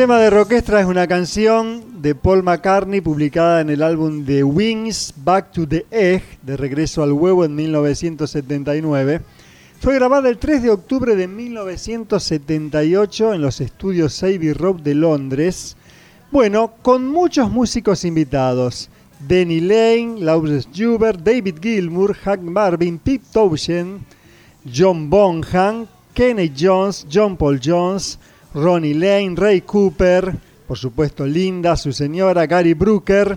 Tema de Roquestra es una canción de Paul McCartney publicada en el álbum The Wings Back to the Egg, de regreso al huevo en 1979. Fue grabada el 3 de octubre de 1978 en los estudios Abbey Road de Londres. Bueno, con muchos músicos invitados. Denny Lane, Lawrence Joubert, David Gilmour, Hank Marvin, Pete Townshend, John Bonham, Kenny Jones, John Paul Jones, Ronnie Lane, Ray Cooper, por supuesto Linda, su señora, Gary Brooker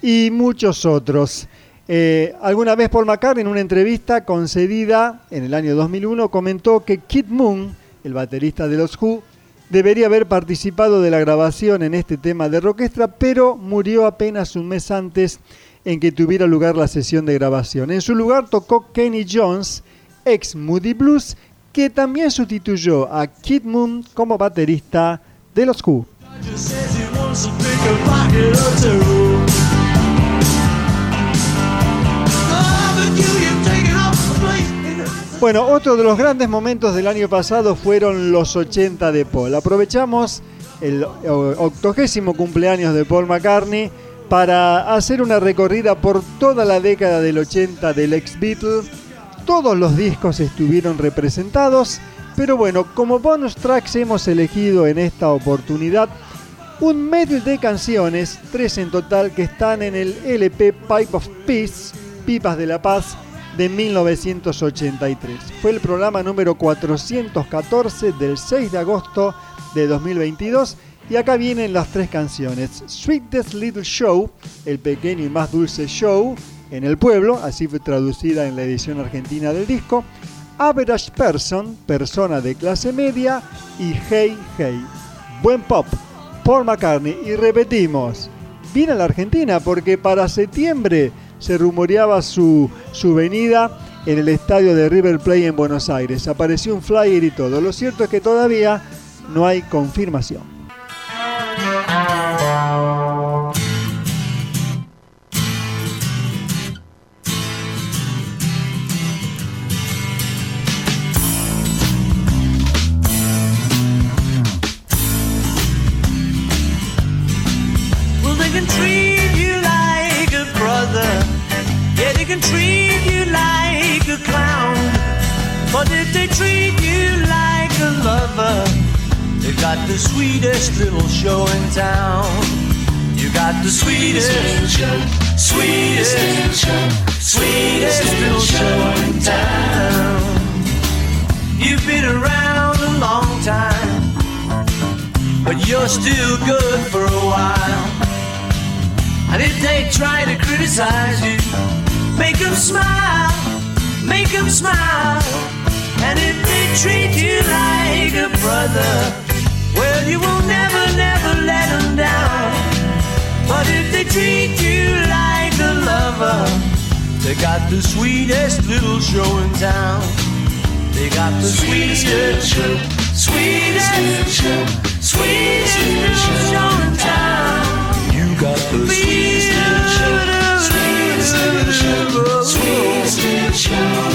y muchos otros. Eh, alguna vez Paul McCartney en una entrevista concedida en el año 2001 comentó que Kid Moon, el baterista de los Who, debería haber participado de la grabación en este tema de orquesta, pero murió apenas un mes antes en que tuviera lugar la sesión de grabación. En su lugar tocó Kenny Jones, ex Moody Blues, que también sustituyó a Kid Moon como baterista de los Who. Bueno, otro de los grandes momentos del año pasado fueron los 80 de Paul. Aprovechamos el octogésimo cumpleaños de Paul McCartney para hacer una recorrida por toda la década del 80 del ex Beatle. Todos los discos estuvieron representados, pero bueno, como bonus tracks hemos elegido en esta oportunidad un medio de canciones, tres en total, que están en el LP Pipe of Peace, Pipas de la Paz, de 1983. Fue el programa número 414 del 6 de agosto de 2022 y acá vienen las tres canciones. Sweetest Little Show, el pequeño y más dulce show en el pueblo, así fue traducida en la edición argentina del disco. Average Person, persona de clase media y Hey Hey. Buen pop, Paul McCartney y repetimos, viene a la Argentina porque para septiembre se rumoreaba su, su venida en el estadio de River Plate en Buenos Aires. Apareció un flyer y todo. Lo cierto es que todavía no hay confirmación. Sweetest little show in town. You got the sweetest, sweetest, sweetest, sweetest little show in town. You've been around a long time, but you're still good for a while. And if they try to criticize you, Make them smile, make them smile. And if they treat you like a brother, well, you will never, never let them down. But if they treat you like a lover, they got the sweetest little show in town. They got the sweetest, sweetest, sweetest, sweetest little show in town. You got the sweetest little show. Sweetest show in town.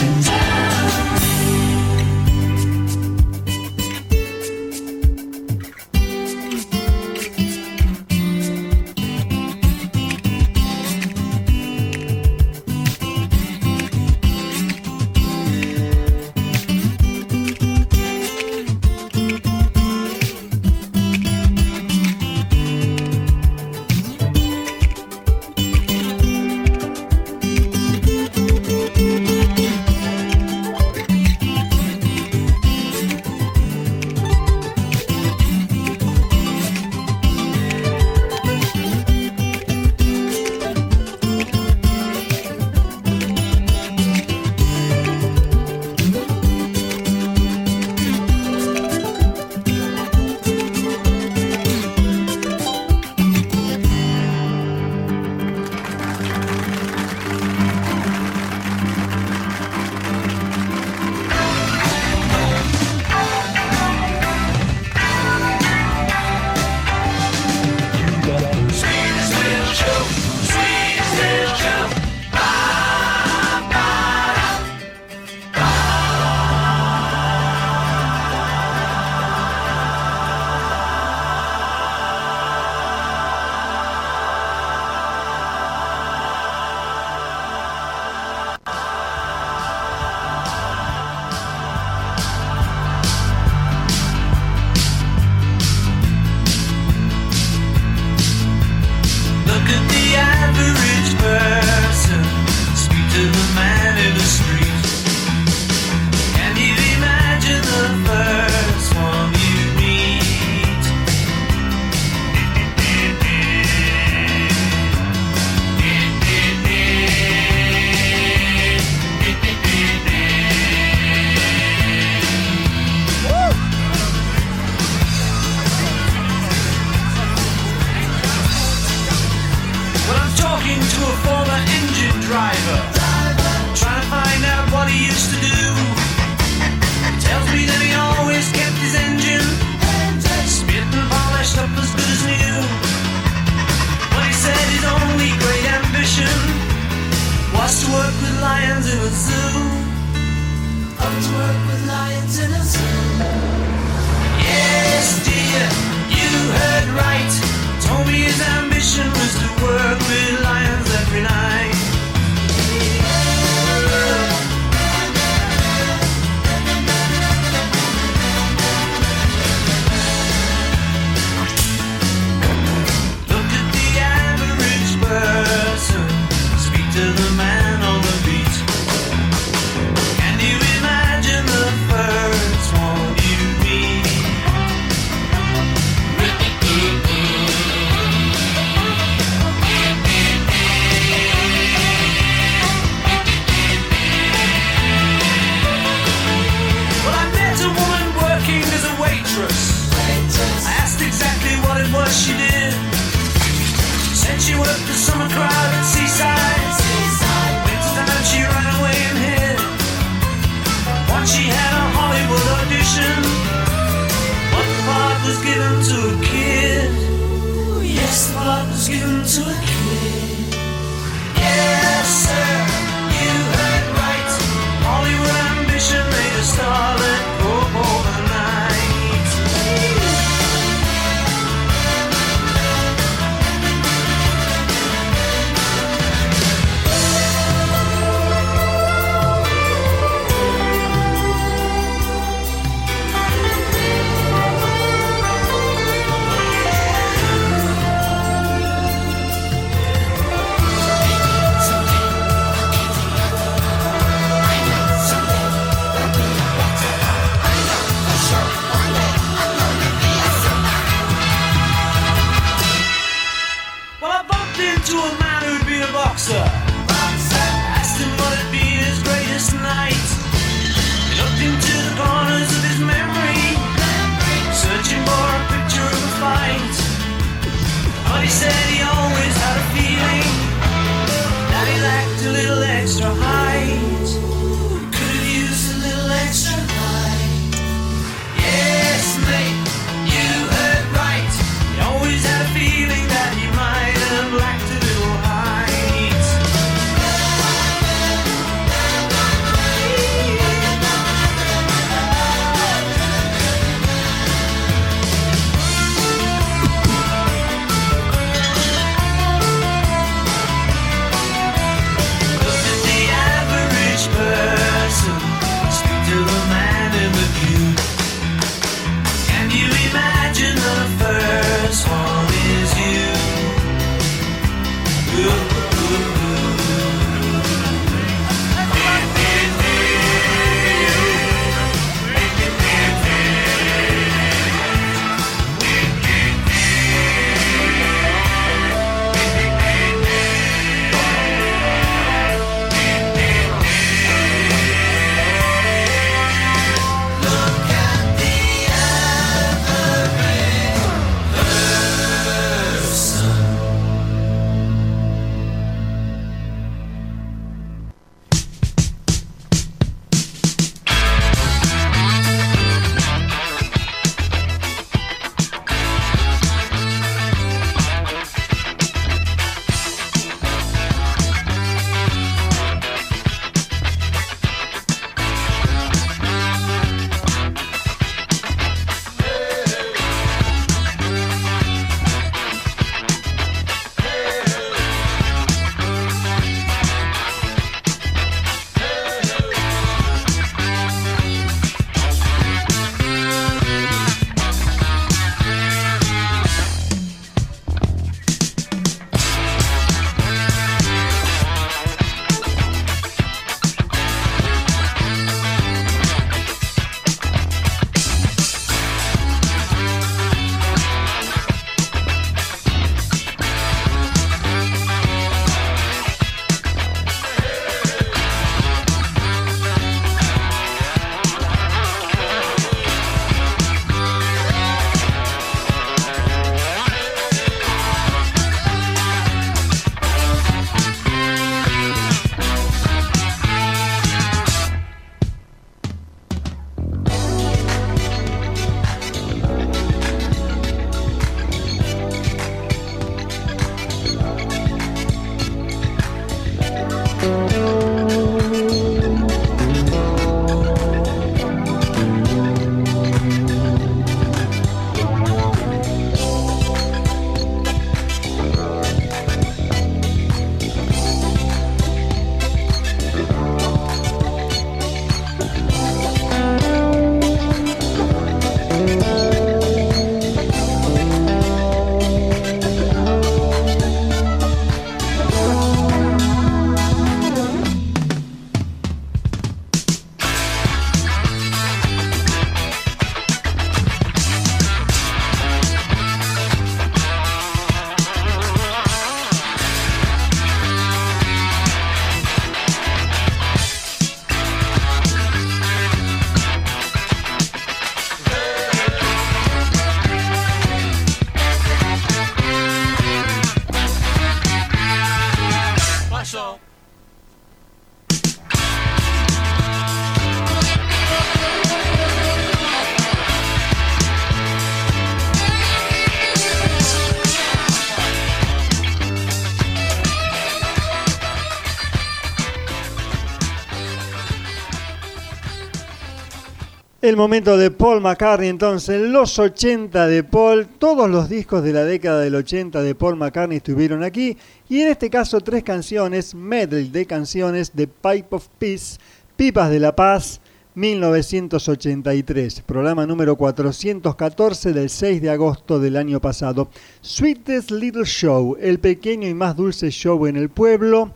El momento de Paul McCartney, entonces, los 80 de Paul, todos los discos de la década del 80 de Paul McCartney estuvieron aquí, y en este caso tres canciones, medley de canciones de Pipe of Peace, Pipas de la Paz, 1983, programa número 414 del 6 de agosto del año pasado. Sweetest Little Show, el pequeño y más dulce show en el pueblo.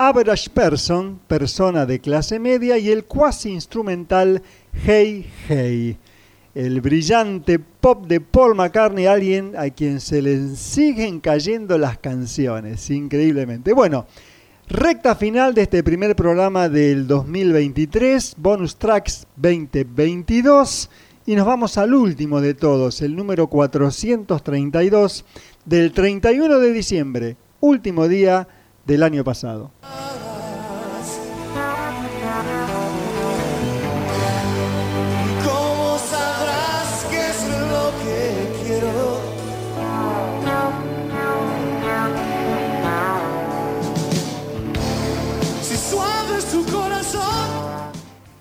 Average Person, persona de clase media, y el cuasi instrumental Hey Hey. El brillante pop de Paul McCartney, alguien a quien se le siguen cayendo las canciones, increíblemente. Bueno, recta final de este primer programa del 2023, Bonus Tracks 2022, y nos vamos al último de todos, el número 432 del 31 de diciembre, último día del año pasado.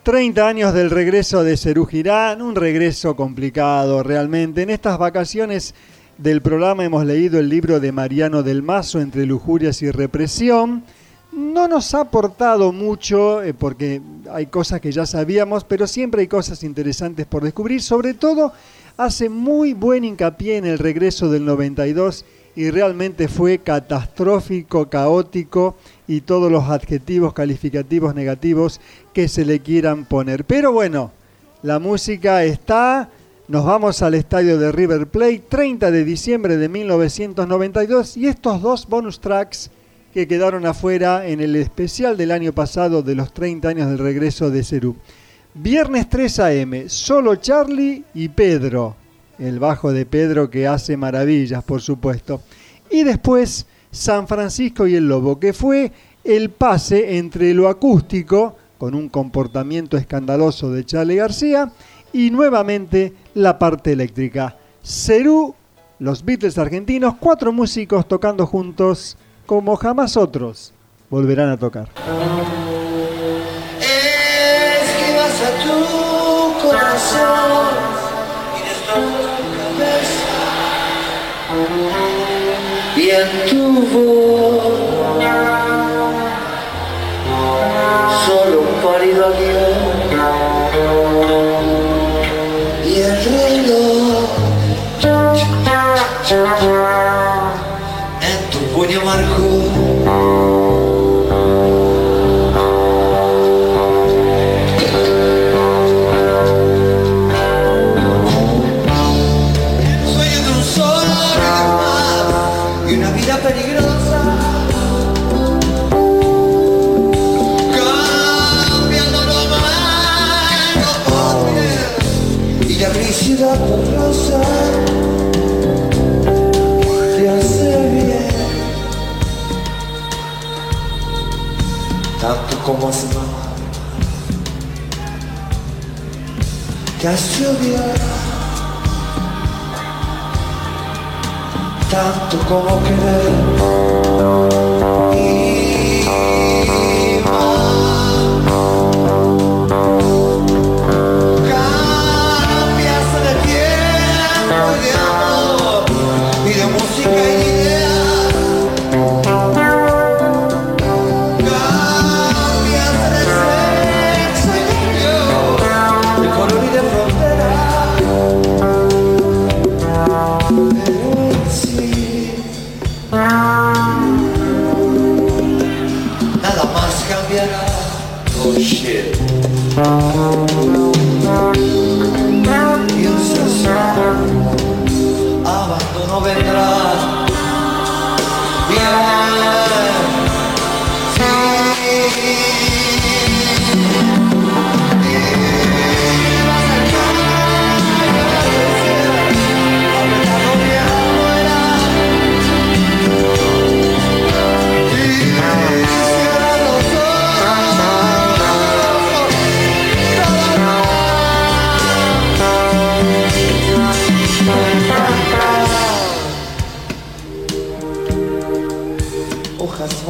30 años del regreso de Cerú Girán, un regreso complicado realmente. En estas vacaciones del programa hemos leído el libro de Mariano del Mazo, Entre lujurias y represión. No nos ha aportado mucho eh, porque hay cosas que ya sabíamos, pero siempre hay cosas interesantes por descubrir. Sobre todo, hace muy buen hincapié en el regreso del 92 y realmente fue catastrófico, caótico y todos los adjetivos calificativos negativos que se le quieran poner. Pero bueno, la música está. Nos vamos al estadio de River Plate, 30 de diciembre de 1992, y estos dos bonus tracks que quedaron afuera en el especial del año pasado de los 30 años del regreso de Cerú. Viernes 3 a.m., solo Charlie y Pedro, el bajo de Pedro que hace maravillas, por supuesto. Y después San Francisco y el Lobo, que fue el pase entre lo acústico, con un comportamiento escandaloso de Charlie García, y nuevamente la parte eléctrica. Cerú, los Beatles argentinos, cuatro músicos tocando juntos como jamás otros volverán a tocar. Esquivas a tu corazón y tu cabeza. Y en tu voz solo un pálido adiós. Thank you. Tanto como hace. Te hace odiar tanto como querer. Abandono vendrá.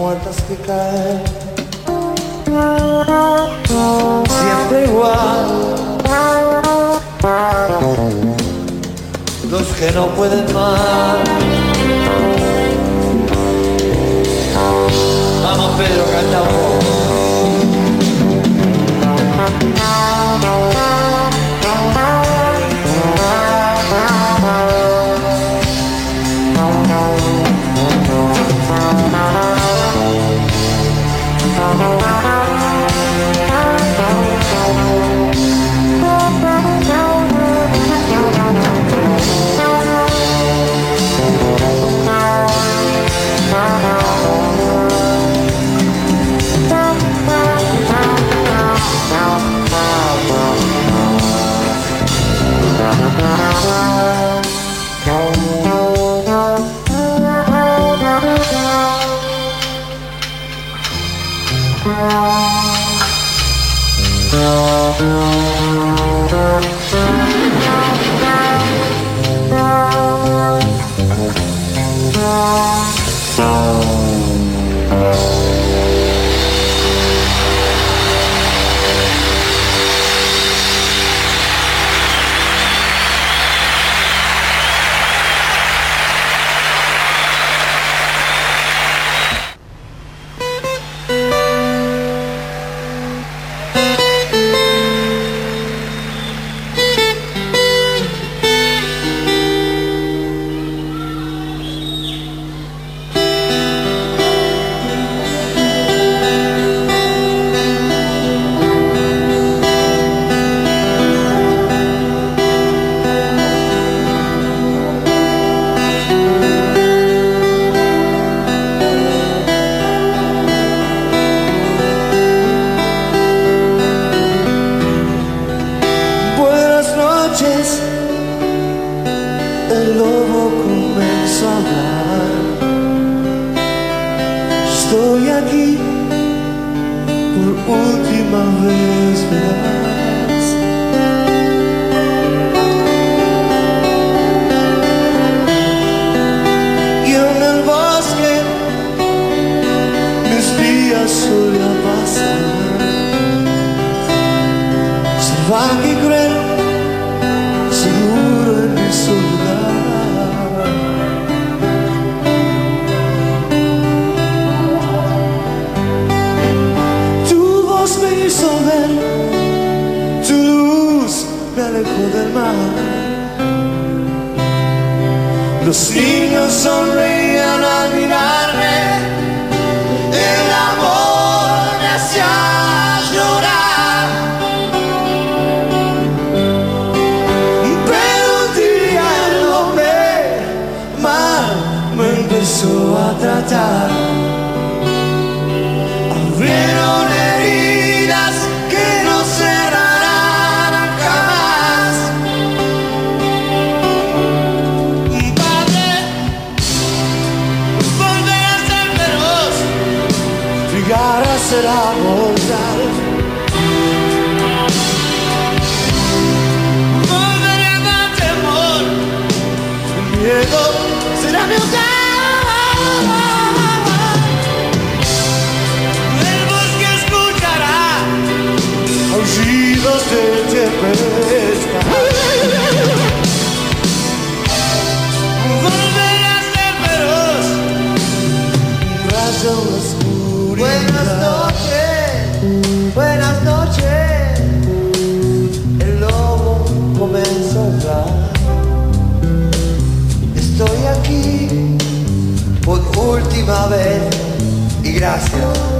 muertas que caen. Siempre igual. Los que no pueden más. Vamos Pedro, canta un poco. Buenas llegar a ser última vez y gracias.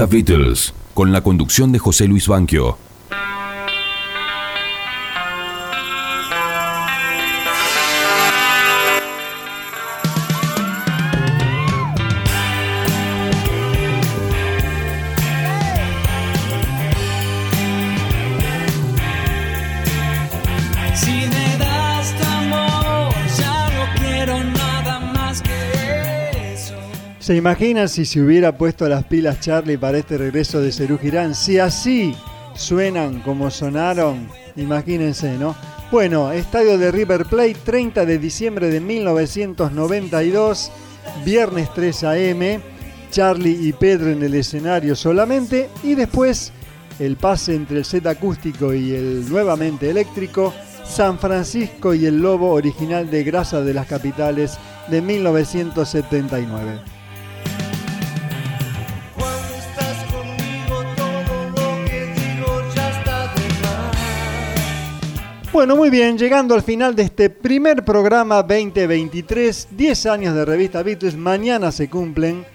Revista Beatles, con la conducción de José Luis Banquio. ¿Se imaginan si se hubiera puesto las pilas Charlie para este regreso de Cerú Girán? Si así suenan como sonaron, imagínense, ¿no? Bueno, estadio de River Plate, 30 de diciembre de 1992, viernes 3 a.m., Charlie y Pedro en el escenario solamente, y después el pase entre el set acústico y el nuevamente eléctrico, San Francisco y el Lobo original de Grasa de las Capitales de 1979. Bueno, muy bien, llegando al final de este primer programa 2023, 10 años de revista Beatles, mañana se cumplen,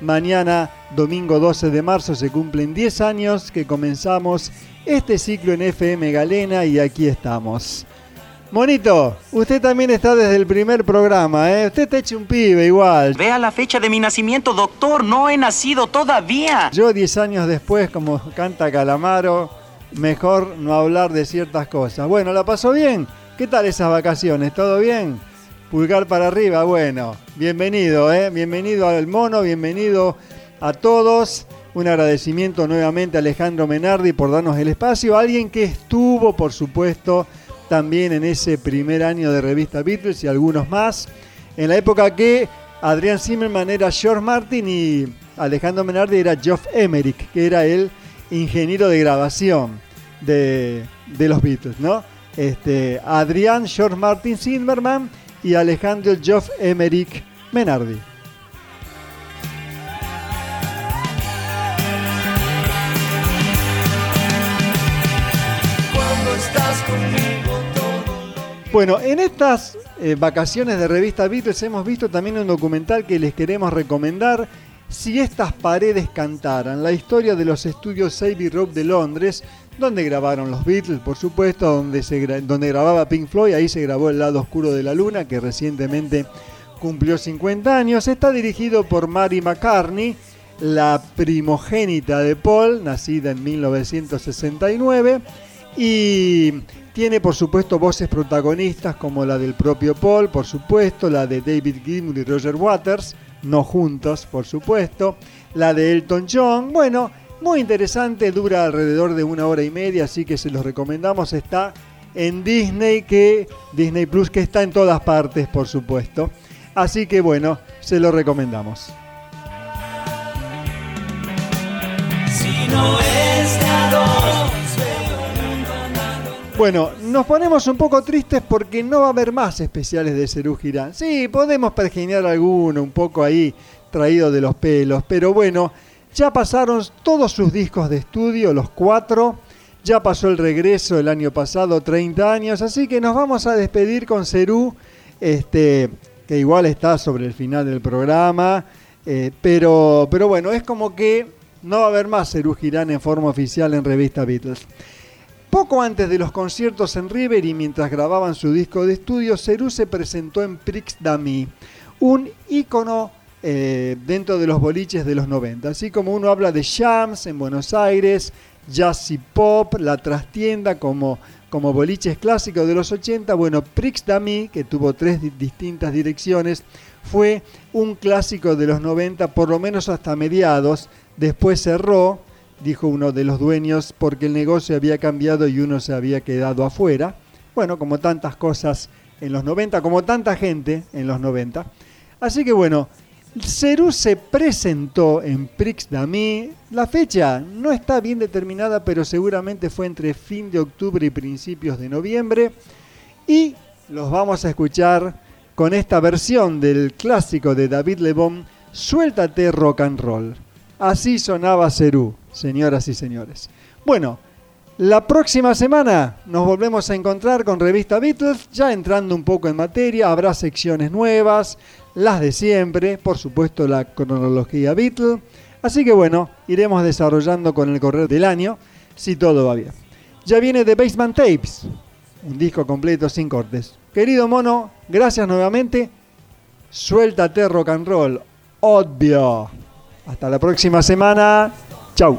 mañana domingo 12 de marzo se cumplen 10 años que comenzamos este ciclo en FM Galena y aquí estamos. Monito, usted también está desde el primer programa, ¿eh? Usted está hecho un pibe igual. Vea la fecha de mi nacimiento, doctor. No he nacido todavía. Yo 10 años después, como canta Calamaro, mejor no hablar de ciertas cosas. Bueno, ¿la pasó bien? ¿Qué tal esas vacaciones? ¿Todo bien? Pulgar para arriba, bueno. Bienvenido, ¿eh? Bienvenido al mono, bienvenido a todos. Un agradecimiento nuevamente a Alejandro Menardi por darnos el espacio. Alguien que estuvo, por supuesto, también en ese primer año de revista Beatles y algunos más. En la época que Adrián Zimmerman era George Martin y Alejandro Menardi era Geoff Emerick, que era el ingeniero de grabación de, de los Beatles, ¿no? Este, Adrián George Martin Zimmerman y Alejandro Geoff Emerick Menardi. Bueno, en estas eh, vacaciones de revista Beatles hemos visto también un documental que les queremos recomendar. Si estas paredes cantaran, la historia de los estudios Abbey Road de Londres, donde grabaron los Beatles, por supuesto, donde, se donde grababa Pink Floyd, ahí se grabó El lado oscuro de la luna, que recientemente cumplió 50 años. Está dirigido por Mary McCartney, la primogénita de Paul, nacida en 1969, y tiene por supuesto voces protagonistas como la del propio Paul, por supuesto, la de David Gilmour y Roger Waters, no juntos, por supuesto, la de Elton John, bueno, muy interesante, dura alrededor de una hora y media, así que se los recomendamos, está en Disney, que Disney Plus, que está en todas partes, por supuesto. Así que bueno, se lo recomendamos. Si no es Bueno, nos ponemos un poco tristes porque no va a haber más especiales de Cerú Girán. Sí, podemos pergeñar alguno, un poco ahí traído de los pelos, pero bueno, ya pasaron todos sus discos de estudio, los cuatro. Ya pasó el regreso el año pasado, 30 años, así que nos vamos a despedir con Cerú, este, que igual está sobre el final del programa, eh, pero, pero bueno, es como que no va a haber más Cerú Girán en forma oficial en revista Beatles. Poco antes de los conciertos en River y mientras grababan su disco de estudio, Cerú se presentó en Prix d'Ami, un ícono eh, dentro de los boliches de los 90. Así como uno habla de Shams en Buenos Aires, Jazz y Pop, La Trastienda como, como boliches clásicos de los 80, bueno, Prix d'Ami, que tuvo tres di- distintas direcciones, fue un clásico de los 90, por lo menos hasta mediados, después cerró, dijo uno de los dueños, porque el negocio había cambiado y uno se había quedado afuera. Bueno, como tantas cosas en los 90, como tanta gente en los 90. Así que bueno, Cerú se presentó en Prix d'Ami. La fecha no está bien determinada, pero seguramente fue entre fin de octubre y principios de noviembre. Y los vamos a escuchar con esta versión del clásico de David Lebón, Suéltate rock and roll. Así sonaba Cerú, señoras y señores. Bueno, la próxima semana nos volvemos a encontrar con Revista Beatles, ya entrando un poco en materia, habrá secciones nuevas, las de siempre, por supuesto la cronología Beatles, Así que bueno, iremos desarrollando con el correr del año si todo va bien. Ya viene The Basement Tapes, un disco completo sin cortes. Querido mono, gracias nuevamente. Suéltate rock and roll, obvio. Hasta la próxima semana. Chau.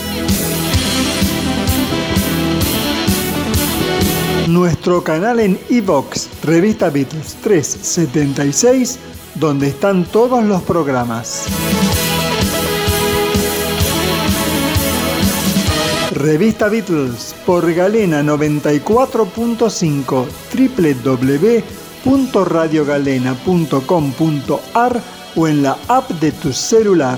Nuestro canal en iVox, Revista Beatles 376, donde están todos los programas. Revista Beatles por Galena 94.5 www.radiogalena.com.ar o en la app de tu celular.